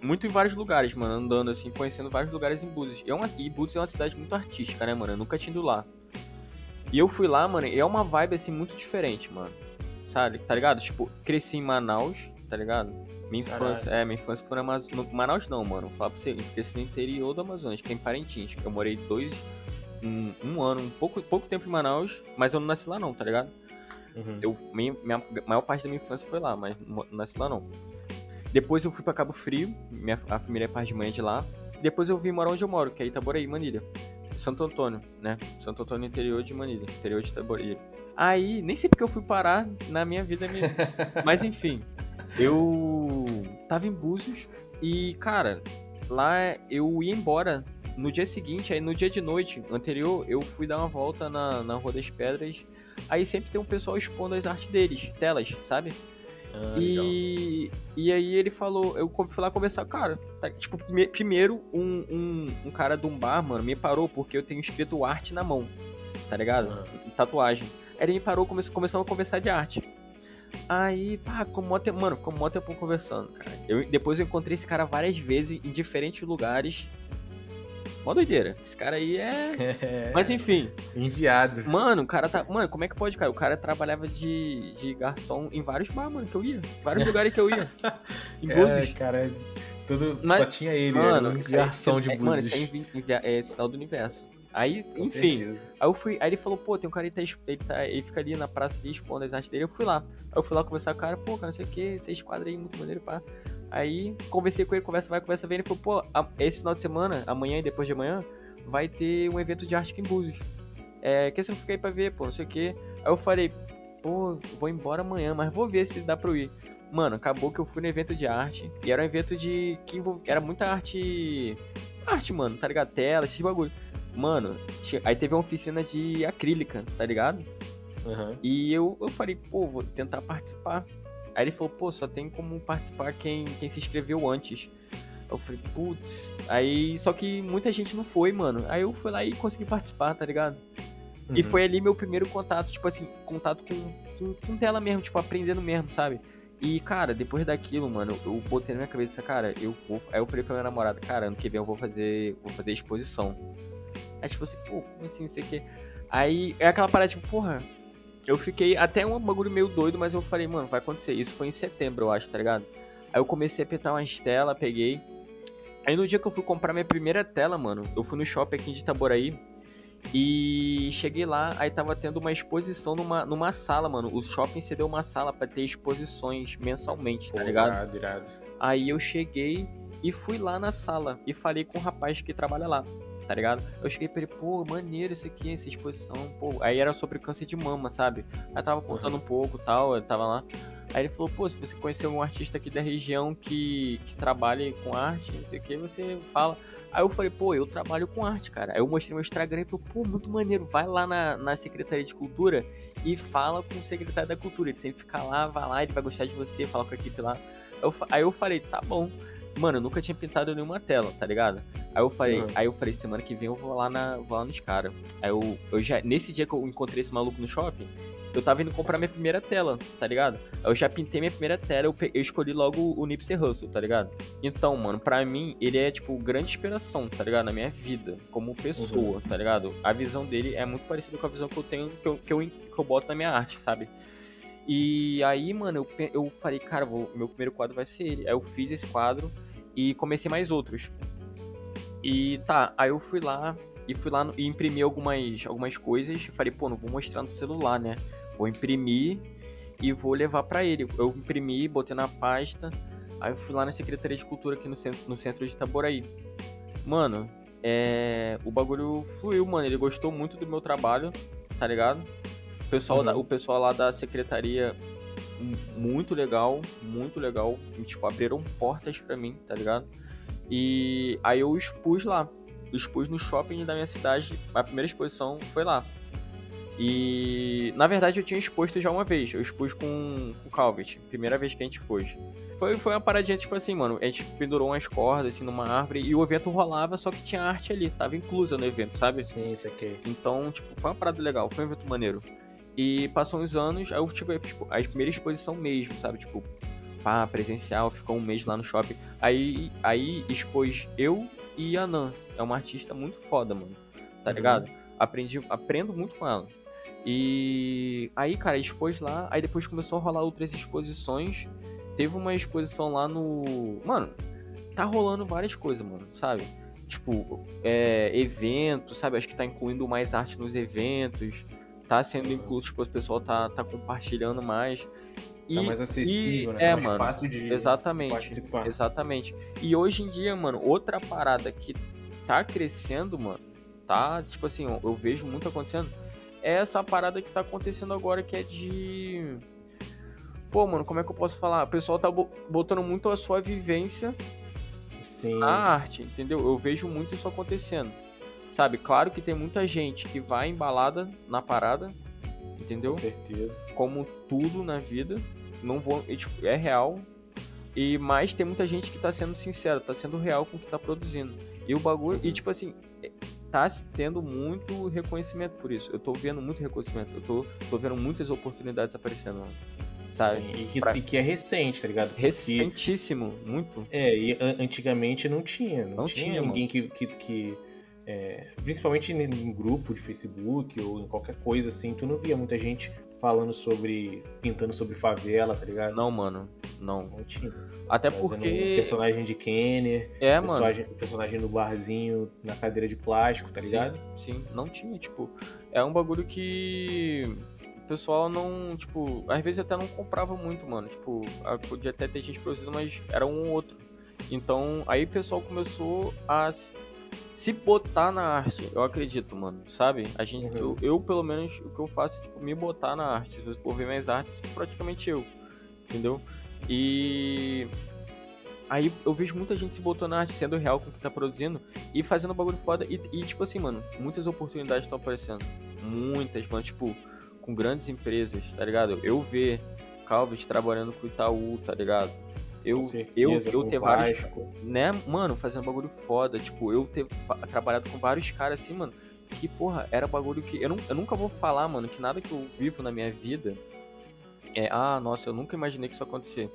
Muito em vários lugares, mano, andando assim, conhecendo vários lugares em Búzios. E, é uma, e Búzios é uma cidade muito artística, né, mano? Eu nunca tinha ido lá. E eu fui lá, mano, e é uma vibe assim muito diferente, mano. sabe? Tá ligado? Tipo, cresci em Manaus, tá ligado? Minha infância, Caralho. é, minha infância foi na Amazônia. Manaus não, mano. Vou falar pra você, eu cresci no interior do Amazonas, que é em Parintins. Eu morei dois, um, um ano, um pouco, pouco tempo em Manaus, mas eu não nasci lá não, tá ligado? Uhum. Eu, minha, minha maior parte da minha infância foi lá, mas não nasci lá não. Depois eu fui para Cabo Frio, minha, a família é parte de manhã de lá. Depois eu vim morar onde eu moro, que é Itaboraí, Manilha. Santo Antônio, né? Santo Antônio, interior de Manilha, interior de Itaboraí. Aí, nem sei porque eu fui parar na minha vida mesmo. Mas enfim, eu tava em Búzios e, cara, lá eu ia embora no dia seguinte, aí no dia de noite anterior, eu fui dar uma volta na, na Rua das Pedras. Aí sempre tem um pessoal expondo as artes deles, telas, sabe? Ah, e, e aí ele falou, eu fui lá conversar, cara, tá, tipo, primeiro um, um, um, cara de um bar, mano, me parou porque eu tenho escrito arte na mão, tá ligado? Ah. Tatuagem. Aí ele me parou, come, começamos a conversar de arte. Aí, pá, ficou mó tempo, mano, ficou mó tempo conversando, cara. Eu, depois eu encontrei esse cara várias vezes em diferentes lugares, Mó doideira. Esse cara aí é. Mas enfim. Enviado. Mano, o cara tá. Mano, como é que pode, cara? O cara trabalhava de, de garçom em vários bar, mano, que eu ia. Vários lugares que eu ia. Em é, Búzios. cara. Tudo, Mas, só tinha ele, mano, um garçom de é, Búzios. Mano, isso é, é sinal do universo. Aí, Com enfim, certeza. aí eu fui, aí ele falou, pô, tem um cara que tá, ele, tá, ele fica ali na praça ali expondo as artes dele, eu fui lá. Aí eu fui lá conversar com o cara, pô, cara, não sei o que, você esquadra aí, muito maneiro, pá. Aí conversei com ele, conversa vai, conversa vem, ele falou, pô, esse final de semana, amanhã e depois de amanhã, vai ter um evento de arte aqui em Búzios. É, que você não fica aí pra ver, pô, não sei o que. Aí eu falei, pô, vou embora amanhã, mas vou ver se dá pra eu ir. Mano, acabou que eu fui no evento de arte. E era um evento de. que envolv... era muita arte. Arte, mano, tá ligado? Tela, esse bagulho. Mano, tinha... aí teve uma oficina de acrílica, tá ligado? Uhum. E eu, eu falei, pô, vou tentar participar. Aí ele falou, pô, só tem como participar quem, quem se inscreveu antes. Eu falei, putz. Aí, só que muita gente não foi, mano. Aí eu fui lá e consegui participar, tá ligado? Uhum. E foi ali meu primeiro contato, tipo assim, contato com, com, com tela mesmo, tipo, aprendendo mesmo, sabe? E, cara, depois daquilo, mano, eu botei na minha cabeça, cara, eu vou. Aí eu falei pra minha namorada, cara, ano que vem eu vou fazer. Vou fazer exposição. Aí, tipo assim, pô, como assim, sei que. Aí é aquela parada, tipo, porra. Eu fiquei até um bagulho meio doido, mas eu falei, mano, vai acontecer. Isso foi em setembro, eu acho, tá ligado? Aí eu comecei a apertar uma estela, peguei. Aí no dia que eu fui comprar minha primeira tela, mano, eu fui no shopping aqui de Itaboraí e cheguei lá, aí tava tendo uma exposição numa, numa sala, mano. O shopping cedeu uma sala para ter exposições mensalmente, tá Pô, ligado? Irado, irado. Aí eu cheguei e fui lá na sala e falei com o rapaz que trabalha lá, tá ligado? Eu cheguei pra ele, pô, maneiro isso aqui, essa exposição, pô. Aí era sobre câncer de mama, sabe? Aí tava contando uhum. um pouco tal, eu tava lá. Aí ele falou, pô, se você conhecer um artista aqui da região que, que trabalha com arte, não sei o que, você fala. Aí eu falei, pô, eu trabalho com arte, cara. Aí eu mostrei meu Instagram e falou, pô, muito maneiro, vai lá na, na Secretaria de Cultura e fala com o secretário da Cultura. Ele sempre fica lá, vai lá, ele vai gostar de você, fala com a equipe lá. Eu, aí eu falei, tá bom. Mano, eu nunca tinha pintado nenhuma tela, tá ligado? Aí eu falei, uhum. aí eu falei, semana que vem eu vou lá na, vou lá nos caras. Aí eu, eu já, nesse dia que eu encontrei esse maluco no shopping, eu tava indo comprar minha primeira tela, tá ligado? Eu já pintei minha primeira tela, eu, eu escolhi logo o Nipsey Russell, tá ligado? Então, mano, pra mim, ele é, tipo, grande inspiração, tá ligado? Na minha vida, como pessoa, uhum. tá ligado? A visão dele é muito parecida com a visão que eu tenho, que eu, que eu, que eu boto na minha arte, sabe? E aí, mano, eu, eu falei, cara, vou, meu primeiro quadro vai ser ele. Aí eu fiz esse quadro e comecei mais outros. E tá, aí eu fui lá e fui lá no, e imprimi algumas, algumas coisas. Falei, pô, não vou mostrar no celular, né? Vou imprimir e vou levar para ele. Eu imprimi, botei na pasta. Aí eu fui lá na Secretaria de Cultura aqui no centro, no centro de Itaboraí. Mano, é... o bagulho fluiu, mano. Ele gostou muito do meu trabalho, tá ligado? O pessoal, uhum. da, o pessoal lá da secretaria, muito legal, muito legal. Tipo, abriram portas para mim, tá ligado? E aí eu expus lá. expus no shopping da minha cidade. A primeira exposição foi lá. E na verdade eu tinha exposto já uma vez. Eu expus com o Calvet, primeira vez que a gente expôs. Foi, foi uma paradinha tipo assim, mano. A gente pendurou umas cordas assim numa árvore e o evento rolava, só que tinha arte ali, tava inclusa no evento, sabe? Sim, isso aqui. Então, tipo, foi uma parada legal, foi um evento maneiro. E passou uns anos, aí eu tive tipo, a primeira exposição mesmo, sabe? Tipo, pá, presencial, ficou um mês lá no shopping. Aí, aí expôs eu e a Nan. É uma artista muito foda, mano. Tá uhum. ligado? Aprendi, aprendo muito com ela. E aí, cara, expôs lá, aí depois começou a rolar outras exposições. Teve uma exposição lá no. Mano, tá rolando várias coisas, mano, sabe? Tipo, é, eventos, sabe? Acho que tá incluindo mais arte nos eventos. Tá sendo incluso, tipo, o pessoal tá, tá compartilhando mais. E, tá mais acessível, e, né? É, tá mais mano. fácil de exatamente. participar. Exatamente. E hoje em dia, mano, outra parada que tá crescendo, mano, tá, tipo assim, eu, vejo muito acontecendo, é essa parada que tá acontecendo agora que é de. Pô, mano, como é que eu posso falar? O pessoal tá bo- botando muito a sua vivência Sim. na arte, entendeu? Eu vejo muito isso acontecendo. Sabe? Claro que tem muita gente que vai embalada na parada, entendeu? Com certeza. como tudo na vida, não vou, e, tipo, é real. E mas tem muita gente que tá sendo sincera, tá sendo real com o que tá produzindo. E o bagulho, e tipo assim, é, tá tendo muito reconhecimento por isso. Eu tô vendo muito reconhecimento, eu tô, tô vendo muitas oportunidades aparecendo, mano. sabe? Sim, E, que, Pra- e que é recente, tá ligado? Porque- Recentíssimo, muito. É, e an- antigamente não tinha. Não, Não tinha, tinha, ninguém que. que, que, é, principalmente em, em grupo de Facebook ou em qualquer coisa assim, tu não via muita gente falando sobre. pintando sobre favela, tá ligado? Não, mano, não. Não tinha. Até Fazendo porque personagem de Kenner, é, o mano. personagem, personagem no barzinho na cadeira de plástico, tá ligado? Sim, sim, não tinha, tipo, é um bagulho que o pessoal não, tipo, às vezes até não comprava muito, mano, tipo, podia até ter gente produzindo, mas era um ou outro. Então, aí o pessoal começou a se botar na arte, eu acredito, mano, sabe? A gente, Uhum. eu, eu, pelo menos, o que eu faço é, tipo, me botar na arte. Se você for ver minhas artes, praticamente eu, entendeu? E Aí eu vejo muita gente se botando na arte, sendo real com o que tá produzindo e fazendo bagulho foda. E, e, tipo assim, mano, muitas oportunidades estão aparecendo. Muitas, mano, tipo, com grandes empresas, tá ligado? Eu ver Calvet trabalhando com o Itaú, tá ligado? Eu, eu, eu ter vários. Né, mano, fazendo bagulho foda. Tipo, eu ter trabalhado com vários caras assim, mano, que, porra, era bagulho que. Eu, não, eu nunca vou falar, mano, que nada que eu vivo na minha vida é. Ah, nossa, eu nunca imaginei que isso ia acontecer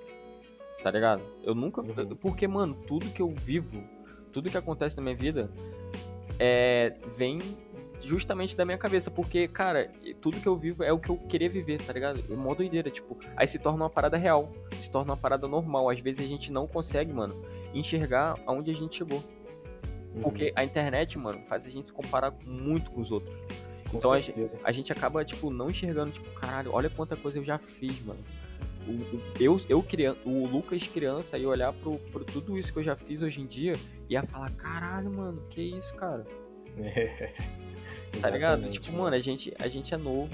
tá ligado? Eu nunca. Uhum. Porque, mano, tudo que eu vivo, tudo que acontece na minha vida, é. vem justamente da minha cabeça. Porque, cara, tudo que eu vivo é o que eu queria viver, tá ligado? É mó doideira, tipo. Aí se torna uma parada real, se torna uma parada normal. Às vezes a gente não consegue, mano, enxergar aonde a gente chegou. Uhum, Porque a internet, mano, faz a gente se comparar muito com os outros. com então a certeza. A gente acaba, tipo, não enxergando, tipo, caralho, olha quanta coisa eu já fiz, mano. O, o- eu, eu criança, o Lucas criança ia olhar pro, pro tudo isso que eu já fiz hoje em dia e ia falar, caralho, mano, que isso, cara? É. Tá ligado? Tipo, mano, a gente, a gente é novo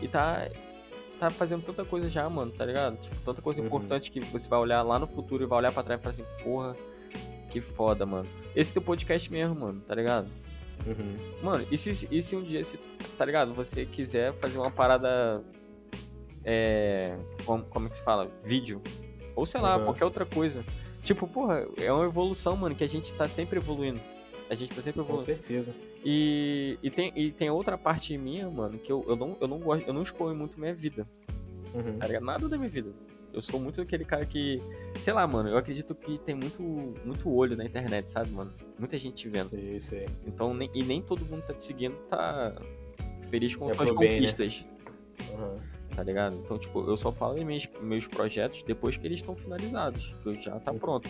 e tá, tá fazendo tanta coisa já, mano, tá ligado? Tipo, tanta coisa Uhum. importante que você vai olhar lá no futuro e vai olhar pra trás e falar assim, porra, que foda, mano. Esse teu podcast mesmo, mano, tá ligado? Uhum. Mano, e se, e se um dia, se, tá ligado? Você quiser fazer uma parada. É. Como, como é que se fala? Vídeo. Ou sei lá, Uhum. qualquer outra coisa. Tipo, porra, é uma evolução, mano, que a gente tá sempre evoluindo. A gente tá sempre Com evoluindo. certeza. E, e, tem, e tem outra parte minha, mano, que eu, eu, não, eu não gosto, eu não exponho muito minha vida. Uhum. Tá ligado? Nada da minha vida. Eu sou muito aquele cara que. Sei lá, mano, eu acredito que tem muito, muito olho na internet, sabe, mano? Muita gente te vendo. Sei, sei. Então, nem, e nem todo mundo tá te seguindo, tá feliz com É as né? conquistas, Uhum. tá ligado? Então, tipo, eu só falo em meus, meus projetos depois que eles estão finalizados, que eu já tá Uhum. pronto.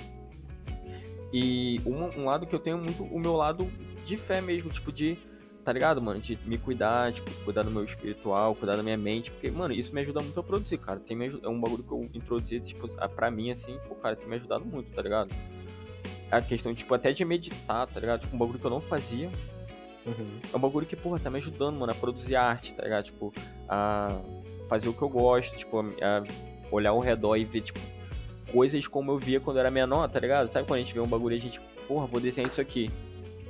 E um, um lado que eu tenho muito, o meu lado de fé mesmo, tipo, de, tá ligado, mano? De me cuidar, tipo, cuidar do meu espiritual, cuidar da minha mente, porque, mano, isso me ajuda muito a produzir, cara. Tem me, é um bagulho que eu introduzi, tipo, pra mim, assim, pô, cara, tem me ajudado muito, tá ligado? A questão, tipo, até de meditar, tá ligado? Tipo, um bagulho que eu não fazia, Uhum. é um bagulho que, porra, tá me ajudando, mano, a produzir arte, tá ligado? Tipo, a fazer o que eu gosto, tipo, a olhar ao redor e ver, tipo, coisas como eu via quando eu era menor, tá ligado? Sabe quando a gente vê um bagulho e a gente, porra, vou desenhar isso aqui.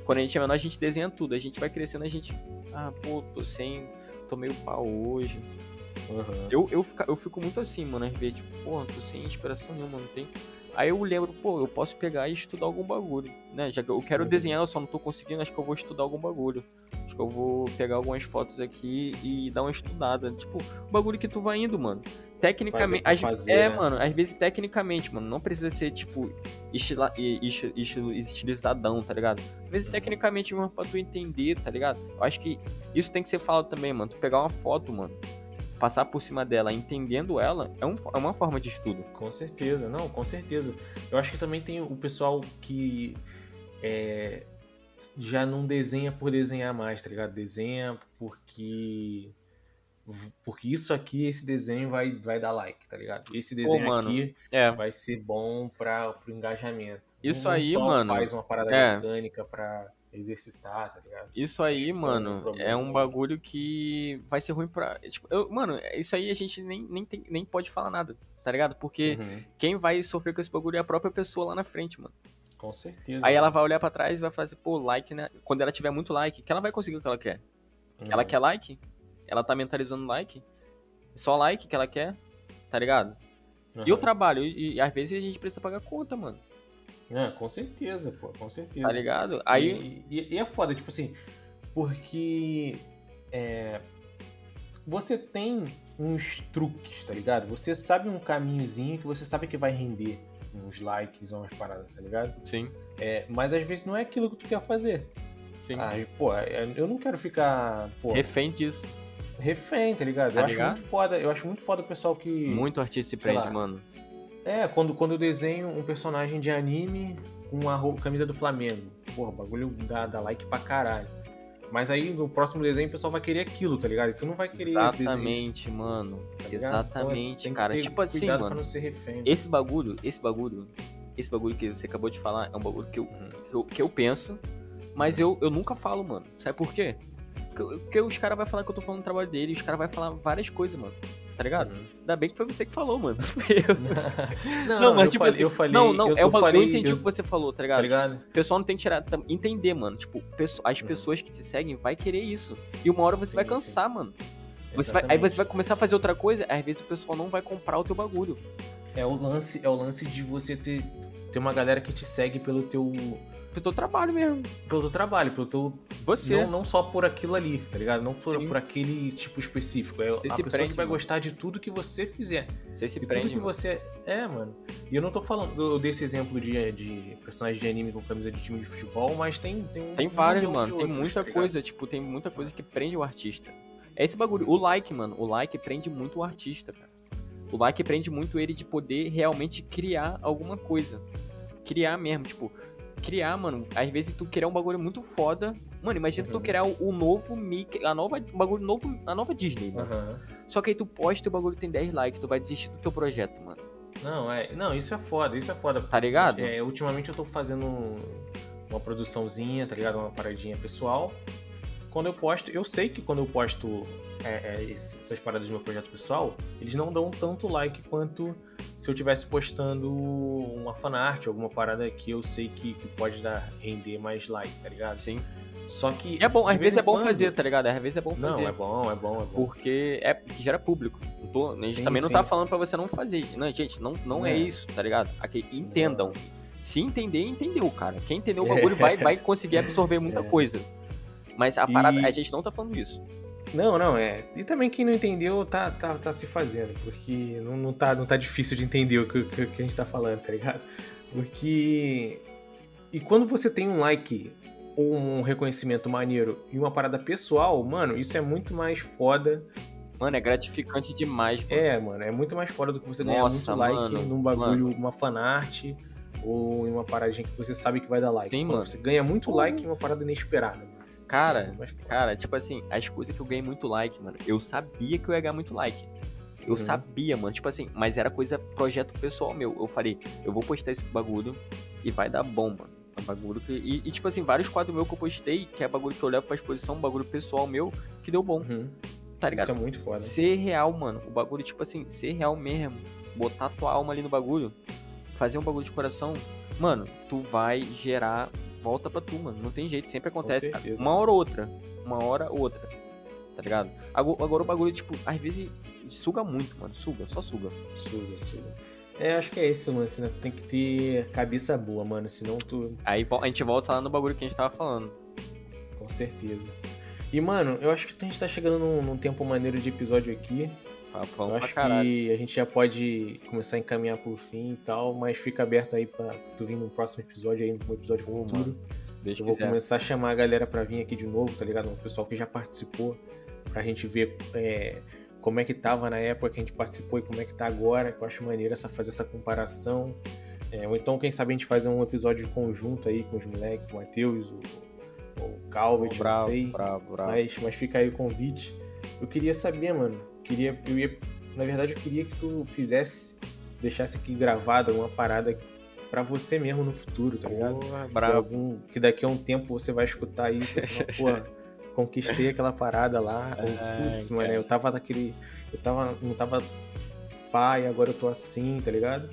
Quando a gente é menor, a gente desenha tudo. A gente vai crescendo, a gente, ah, pô, tô sem, tô meio pau hoje. Uhum. Eu, eu, fica, eu fico muito assim, mano, às vezes, tipo, porra, tô sem inspiração nenhuma, não tem. Aí eu lembro, pô, eu posso pegar e estudar algum bagulho, né? Já que eu quero Uhum. desenhar, eu só não tô conseguindo, acho que eu vou estudar algum bagulho. Acho que eu vou pegar algumas fotos aqui e dar uma estudada. Tipo, o bagulho que tu vai indo, mano. Tecnicamente. Fazer fazer, é, né? mano, às vezes tecnicamente, mano. Não precisa ser, tipo, estila, e- esti- estilo estilizadão, tá ligado? Às vezes Uhum. tecnicamente, mano, pra tu entender, tá ligado? Eu acho que isso tem que ser falado também, mano. Tu pegar uma foto, mano, passar por cima dela, entendendo ela, é, um- é uma forma de estudo. Com certeza, não, com certeza. Eu acho que também tem o pessoal que é, já não desenha por desenhar mais, tá ligado? Desenha porque. Porque isso aqui, esse desenho vai, vai dar like, tá ligado? Esse desenho mano, aqui É. vai ser bom para pro engajamento. Isso Não- aí, só mano, faz uma parada é. mecânica pra exercitar, tá ligado? Isso aí, isso é um mano, problema é um bagulho que vai ser ruim pra. Tipo, eu- mano, isso aí a gente nem, nem, tem- nem pode falar nada, tá ligado? Porque Uhum, quem vai sofrer com esse bagulho é a própria pessoa lá na frente, mano. Com certeza. Aí ela vai olhar pra trás e vai fazer, pô, like, né? Quando ela tiver muito like, que ela vai conseguir o que ela quer. Uhum. Ela quer like, ela tá mentalizando like, só like que ela quer, tá ligado? E o Uhum. trabalho, e, e às vezes a gente precisa pagar conta, mano, É, com certeza, pô, com certeza. tá ligado? Aí, E, e- e é foda, tipo assim, porque é, você tem uns truques, tá ligado? Você sabe um caminhozinho que você sabe que vai render uns likes ou umas paradas, tá ligado? sim, É, mas às vezes não é aquilo que tu quer fazer. sim. Aí, pô, é, eu não quero ficar, pô, Refém disso. Refém, tá ligado? Tá eu ligado? acho muito foda, eu acho muito foda o pessoal que Muito artista se prende, lá. mano. É, quando, quando eu desenho um personagem de anime com a camisa do Flamengo. Porra, o bagulho dá, dá like pra caralho. Mas aí no próximo desenho o pessoal vai querer aquilo, tá ligado? E tu não vai querer Exatamente, mano. tá? Exatamente, que cara. Tipo assim, mano. Refém. Esse bagulho, esse bagulho, esse bagulho que você acabou de falar é um bagulho que eu, Uhum. que eu, que eu penso, mas eu, eu nunca falo, mano. Sabe por quê? Porque, os caras vão falar que eu tô falando do trabalho dele, e os caras vão falar várias coisas, mano. Tá ligado? Uhum. Ainda bem que foi você que falou, mano. Não, Não, mas eu tipo falei, assim, eu falei. não, não, eu, é o bagulho, eu falei, entendi eu- o que você falou, tá ligado? Tá ligado? O pessoal não tem que tirar, entender, mano. Tipo, as Uhum. pessoas que te seguem vai querer isso. E uma hora você Sim, vai sim. cansar, mano. Você vai, aí você vai começar a fazer outra coisa, às vezes o pessoal não vai comprar o teu bagulho. É o lance, é o lance de você ter, ter uma galera que te segue pelo teu, Pro teu trabalho mesmo. pelo teu trabalho, pelo teu Você. Não, não só por aquilo ali, tá ligado? Não por, por aquele tipo específico. É Você a se pessoa prende, que vai mano. gostar de tudo que você fizer. Você se E prende. tudo que mano. você. É, mano. E eu não tô falando. Eu dei esse exemplo de, de personagens de anime com camisa de time de futebol, mas tem. Tem, um Tem vários, milhão de mano. Tem outros, muita tá coisa, tipo, tem muita coisa que prende o artista. É esse bagulho. O like, mano. O like prende muito o artista, cara. O like prende muito ele de poder realmente criar alguma coisa. Criar mesmo, tipo. Criar, mano. Às vezes tu criar um bagulho muito foda. Mano, imagina tu Uhum. criar o, o novo Mickey, a nova o bagulho novo, a nova Disney, mano. Aham. Só que aí tu posta e o bagulho tem 10 likes, tu vai desistir do teu projeto, mano. Não, é. Não, isso é foda, isso é foda. Tá ligado? É, ultimamente eu tô fazendo uma produçãozinha, tá ligado? Uma paradinha pessoal. Quando eu posto, eu sei que quando eu posto é, é, essas paradas do meu projeto pessoal, eles não dão tanto like quanto se eu tivesse postando uma fanart, alguma parada que eu sei que, que pode dar render mais like, tá ligado? Sim. Só que. É bom, às vezes vez é bom quando- fazer, tá ligado? Às vezes é bom fazer. Não, é bom, é bom, é bom. Porque é que gera público. Não tô- a gente Sim, também não sim. tá falando pra você não fazer. Não, gente, não, não é. É. isso, tá ligado? Aqui, entendam. Se entender, entendeu, cara. Quem entendeu o É. bagulho vai, vai conseguir absorver muita coisa. Mas a parada, E- a gente não tá falando isso. Não, não, é. E também quem não entendeu tá, tá, tá se fazendo, porque não, não, tá, não tá difícil de entender o que, o que a gente tá falando, tá ligado? Porque. E quando você tem um like ou um reconhecimento maneiro e uma parada pessoal, mano, isso é muito mais foda. Mano, é gratificante demais, mano. É, mano, é muito mais foda do que você ganhar Nossa, muito like mano, num bagulho, uma fanart ou em uma paradinha que você sabe que vai dar like. Sim, mano. Você ganha muito like em uma parada inesperada, mano. Cara, foda. cara, tipo assim, as coisas que eu ganhei muito like, mano, eu sabia que eu ia ganhar muito like. Eu Uhum. sabia, mano, tipo assim, mas era coisa, projeto pessoal meu. Eu falei, eu vou postar esse bagulho e vai dar bom, mano. É um bagulho que. E, e, tipo assim, vários quadros meus que eu postei, que é bagulho que eu levo pra exposição, um bagulho pessoal meu, que deu bom, Uhum. tá ligado? Isso é muito foda. Ser real, mano. O bagulho, tipo assim, ser real mesmo. Botar tua alma ali no bagulho. Fazer um bagulho de coração. Mano, tu vai gerar volta pra tu, mano. Não tem jeito, sempre acontece. Uma hora ou outra. Uma hora ou outra. Tá ligado? Agora, agora o bagulho, tipo, às vezes suga muito, mano. Suga, só suga. Suga, suga. É, acho que é esse o lance, né? Tu tem que ter cabeça boa, mano. Senão tu. Aí a gente volta lá no bagulho que a gente tava falando. Com certeza. E, mano, eu acho que a gente tá chegando num, num tempo maneiro de episódio aqui. Papão eu acho que a gente já pode começar a encaminhar pro fim e tal, mas fica aberto aí pra tu vir no próximo episódio aí, no episódio Pô, futuro. Eu vou quiser. começar a chamar a galera pra vir aqui de novo, tá ligado? O pessoal que já participou, pra gente ver é, como é que tava na época que a gente participou e como é que tá agora, que eu acho maneiro essa, fazer essa comparação. É, ou então, quem sabe a gente fazer um episódio conjunto aí com os moleques, com o Matheus, o, o Calvet, não bravo, sei. bravo, bravo. Mas, mas fica aí o convite. Eu queria saber, mano. Queria, eu ia, na verdade, eu queria que tu fizesse, deixasse aqui gravado uma parada pra você mesmo no futuro, tá ligado? Porra, Que, bravo. algum, que daqui a um tempo você vai escutar isso fala, pô, conquistei aquela parada lá. Ou, Ai, Putz, mano, eu tava naquele. Eu tava. Não tava pai, agora eu tô assim, tá ligado?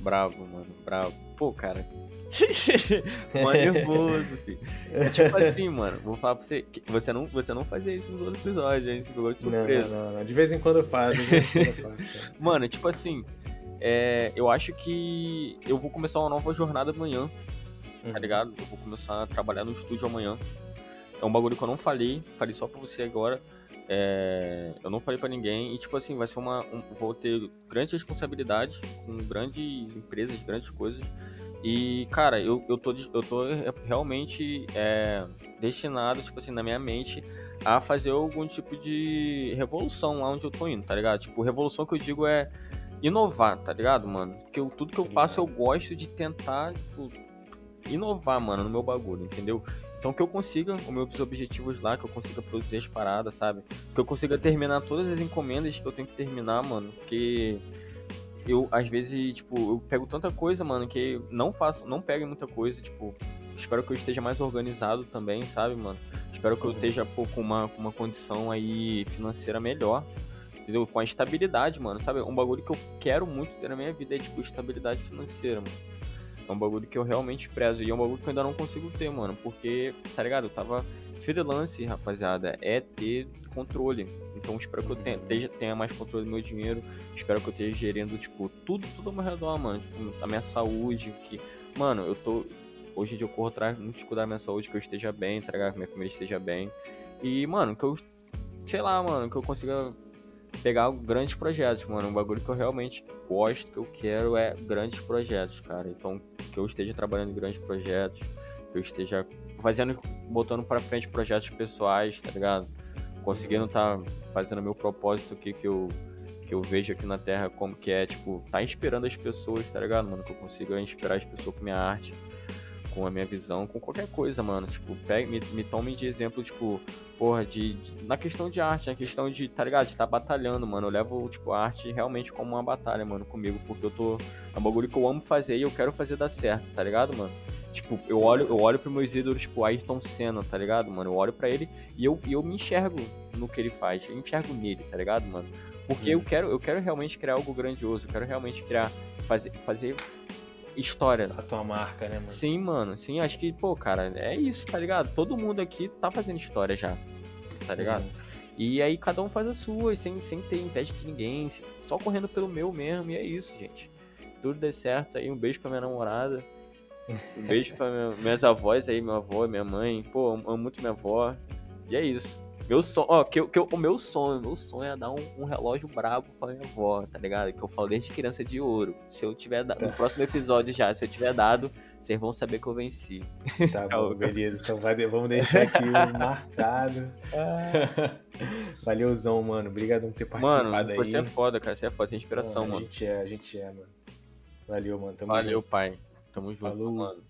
Bravo, mano, bravo. Pô, cara. Mó nervoso, filho. É tipo assim, mano, vou falar pra você. Você não, você não fazia isso nos outros episódios, hein? Você pegou de Não, surpresa. não, não. De vez em quando eu faço, de vez em quando eu faço. Mano, tipo assim, é, eu acho que eu vou começar uma nova jornada amanhã, tá Uhum. ligado? Eu vou começar a trabalhar no estúdio amanhã. É um bagulho que eu não falei, falei só pra você agora. É, eu não falei pra ninguém e tipo assim, vai ser uma. um- vou ter grande responsabilidade com grandes empresas, grandes coisas. E, cara, eu, eu, tô, eu tô realmente é, destinado, tipo assim, na minha mente, a fazer algum tipo de revolução lá onde eu tô indo, tá ligado? Tipo, revolução que eu digo é inovar, tá ligado, mano? Porque eu- tudo que eu faço eu gosto de tentar, tipo, inovar, mano, no meu bagulho, entendeu? Então que eu consiga os meus objetivos lá, que eu consiga produzir as paradas, sabe? Que eu consiga terminar todas as encomendas que eu tenho que terminar, mano. Porque eu, às vezes, tipo, eu pego tanta coisa, mano, que não faço, não pego muita coisa, tipo. Espero que eu esteja mais organizado também, sabe, mano? Espero que eu Uhum. esteja pô, com uma, com uma condição aí financeira melhor. Entendeu? Com a estabilidade, mano. Sabe? Um bagulho que eu quero muito ter na minha vida é, tipo, estabilidade financeira, mano. É um bagulho que eu realmente prezo. E é um bagulho que eu ainda não consigo ter, mano. Porque, tá ligado? Eu tava. Freelance, rapaziada, é ter controle. Então espero que eu tenha, Uhum. esteja- tenha mais controle do meu dinheiro. Espero que eu esteja gerindo, tipo, tudo, tudo ao meu redor, mano. Tipo, a minha saúde. Que, mano, eu tô. Hoje em dia eu corro atrás muito de cuidar da minha saúde, que eu esteja bem, tá ligado? Que minha família esteja bem. E, mano, que eu. Sei lá, mano, que eu consiga pegar grandes projetos, mano. Um bagulho que eu realmente gosto, que eu quero é grandes projetos, cara. Então, que eu esteja trabalhando em grandes projetos, que eu esteja fazendo, botando pra frente projetos pessoais, tá ligado? Conseguindo tá fazendo meu propósito aqui que eu que eu vejo aqui na Terra como que é, tipo, tá inspirando as pessoas, tá ligado, mano? Que eu consiga inspirar as pessoas com minha arte, com a minha visão, com qualquer coisa, mano. Tipo, pegue, me, me tome de exemplo, tipo, porra, de, de- na questão de arte, na questão de, tá ligado, de estar batalhando, mano. Eu levo, tipo, a arte realmente como uma batalha, mano, comigo, porque eu tô. É um bagulho que eu amo fazer e eu quero fazer dar certo, tá ligado, mano? Tipo, eu olho, eu olho pros meus ídolos, tipo, Ayrton Senna, tá ligado, mano? Eu olho pra ele e eu, eu me enxergo no que ele faz. Eu enxergo nele, tá ligado, mano? Porque eu quero, eu quero realmente criar algo grandioso, eu quero realmente criar, fazer, fazer história, A tua marca, né, mano? Sim, mano. Sim, acho que, pô, cara, é isso, tá ligado? Todo mundo aqui tá fazendo história já, tá ligado? Uhum. E aí cada um faz as suas, sem, sem ter inveja de ninguém, só correndo pelo meu mesmo, e é isso, gente. Tudo dê certo aí, um beijo pra minha namorada. Um beijo pra minha- minhas avós aí, minha avó minha mãe. Pô, amo muito minha avó. E é isso. Meu sonho, ó, que, que o meu sonho, meu sonho é dar um, um relógio brabo pra minha avó, tá ligado? Que eu falo desde criança de ouro. Se eu tiver dado, no Tá. próximo episódio já, se eu tiver dado, vocês vão saber que eu venci. Tá bom, beleza. Então vai, vamos deixar aqui marcado. Valeuzão, mano. Obrigado por ter participado Mano, aí. você é foda, cara. Você é foda, você é inspiração, A mano. gente é, a gente é, mano. Valeu, mano. Tamo Valeu, junto. pai. Tamo junto, Falou. mano.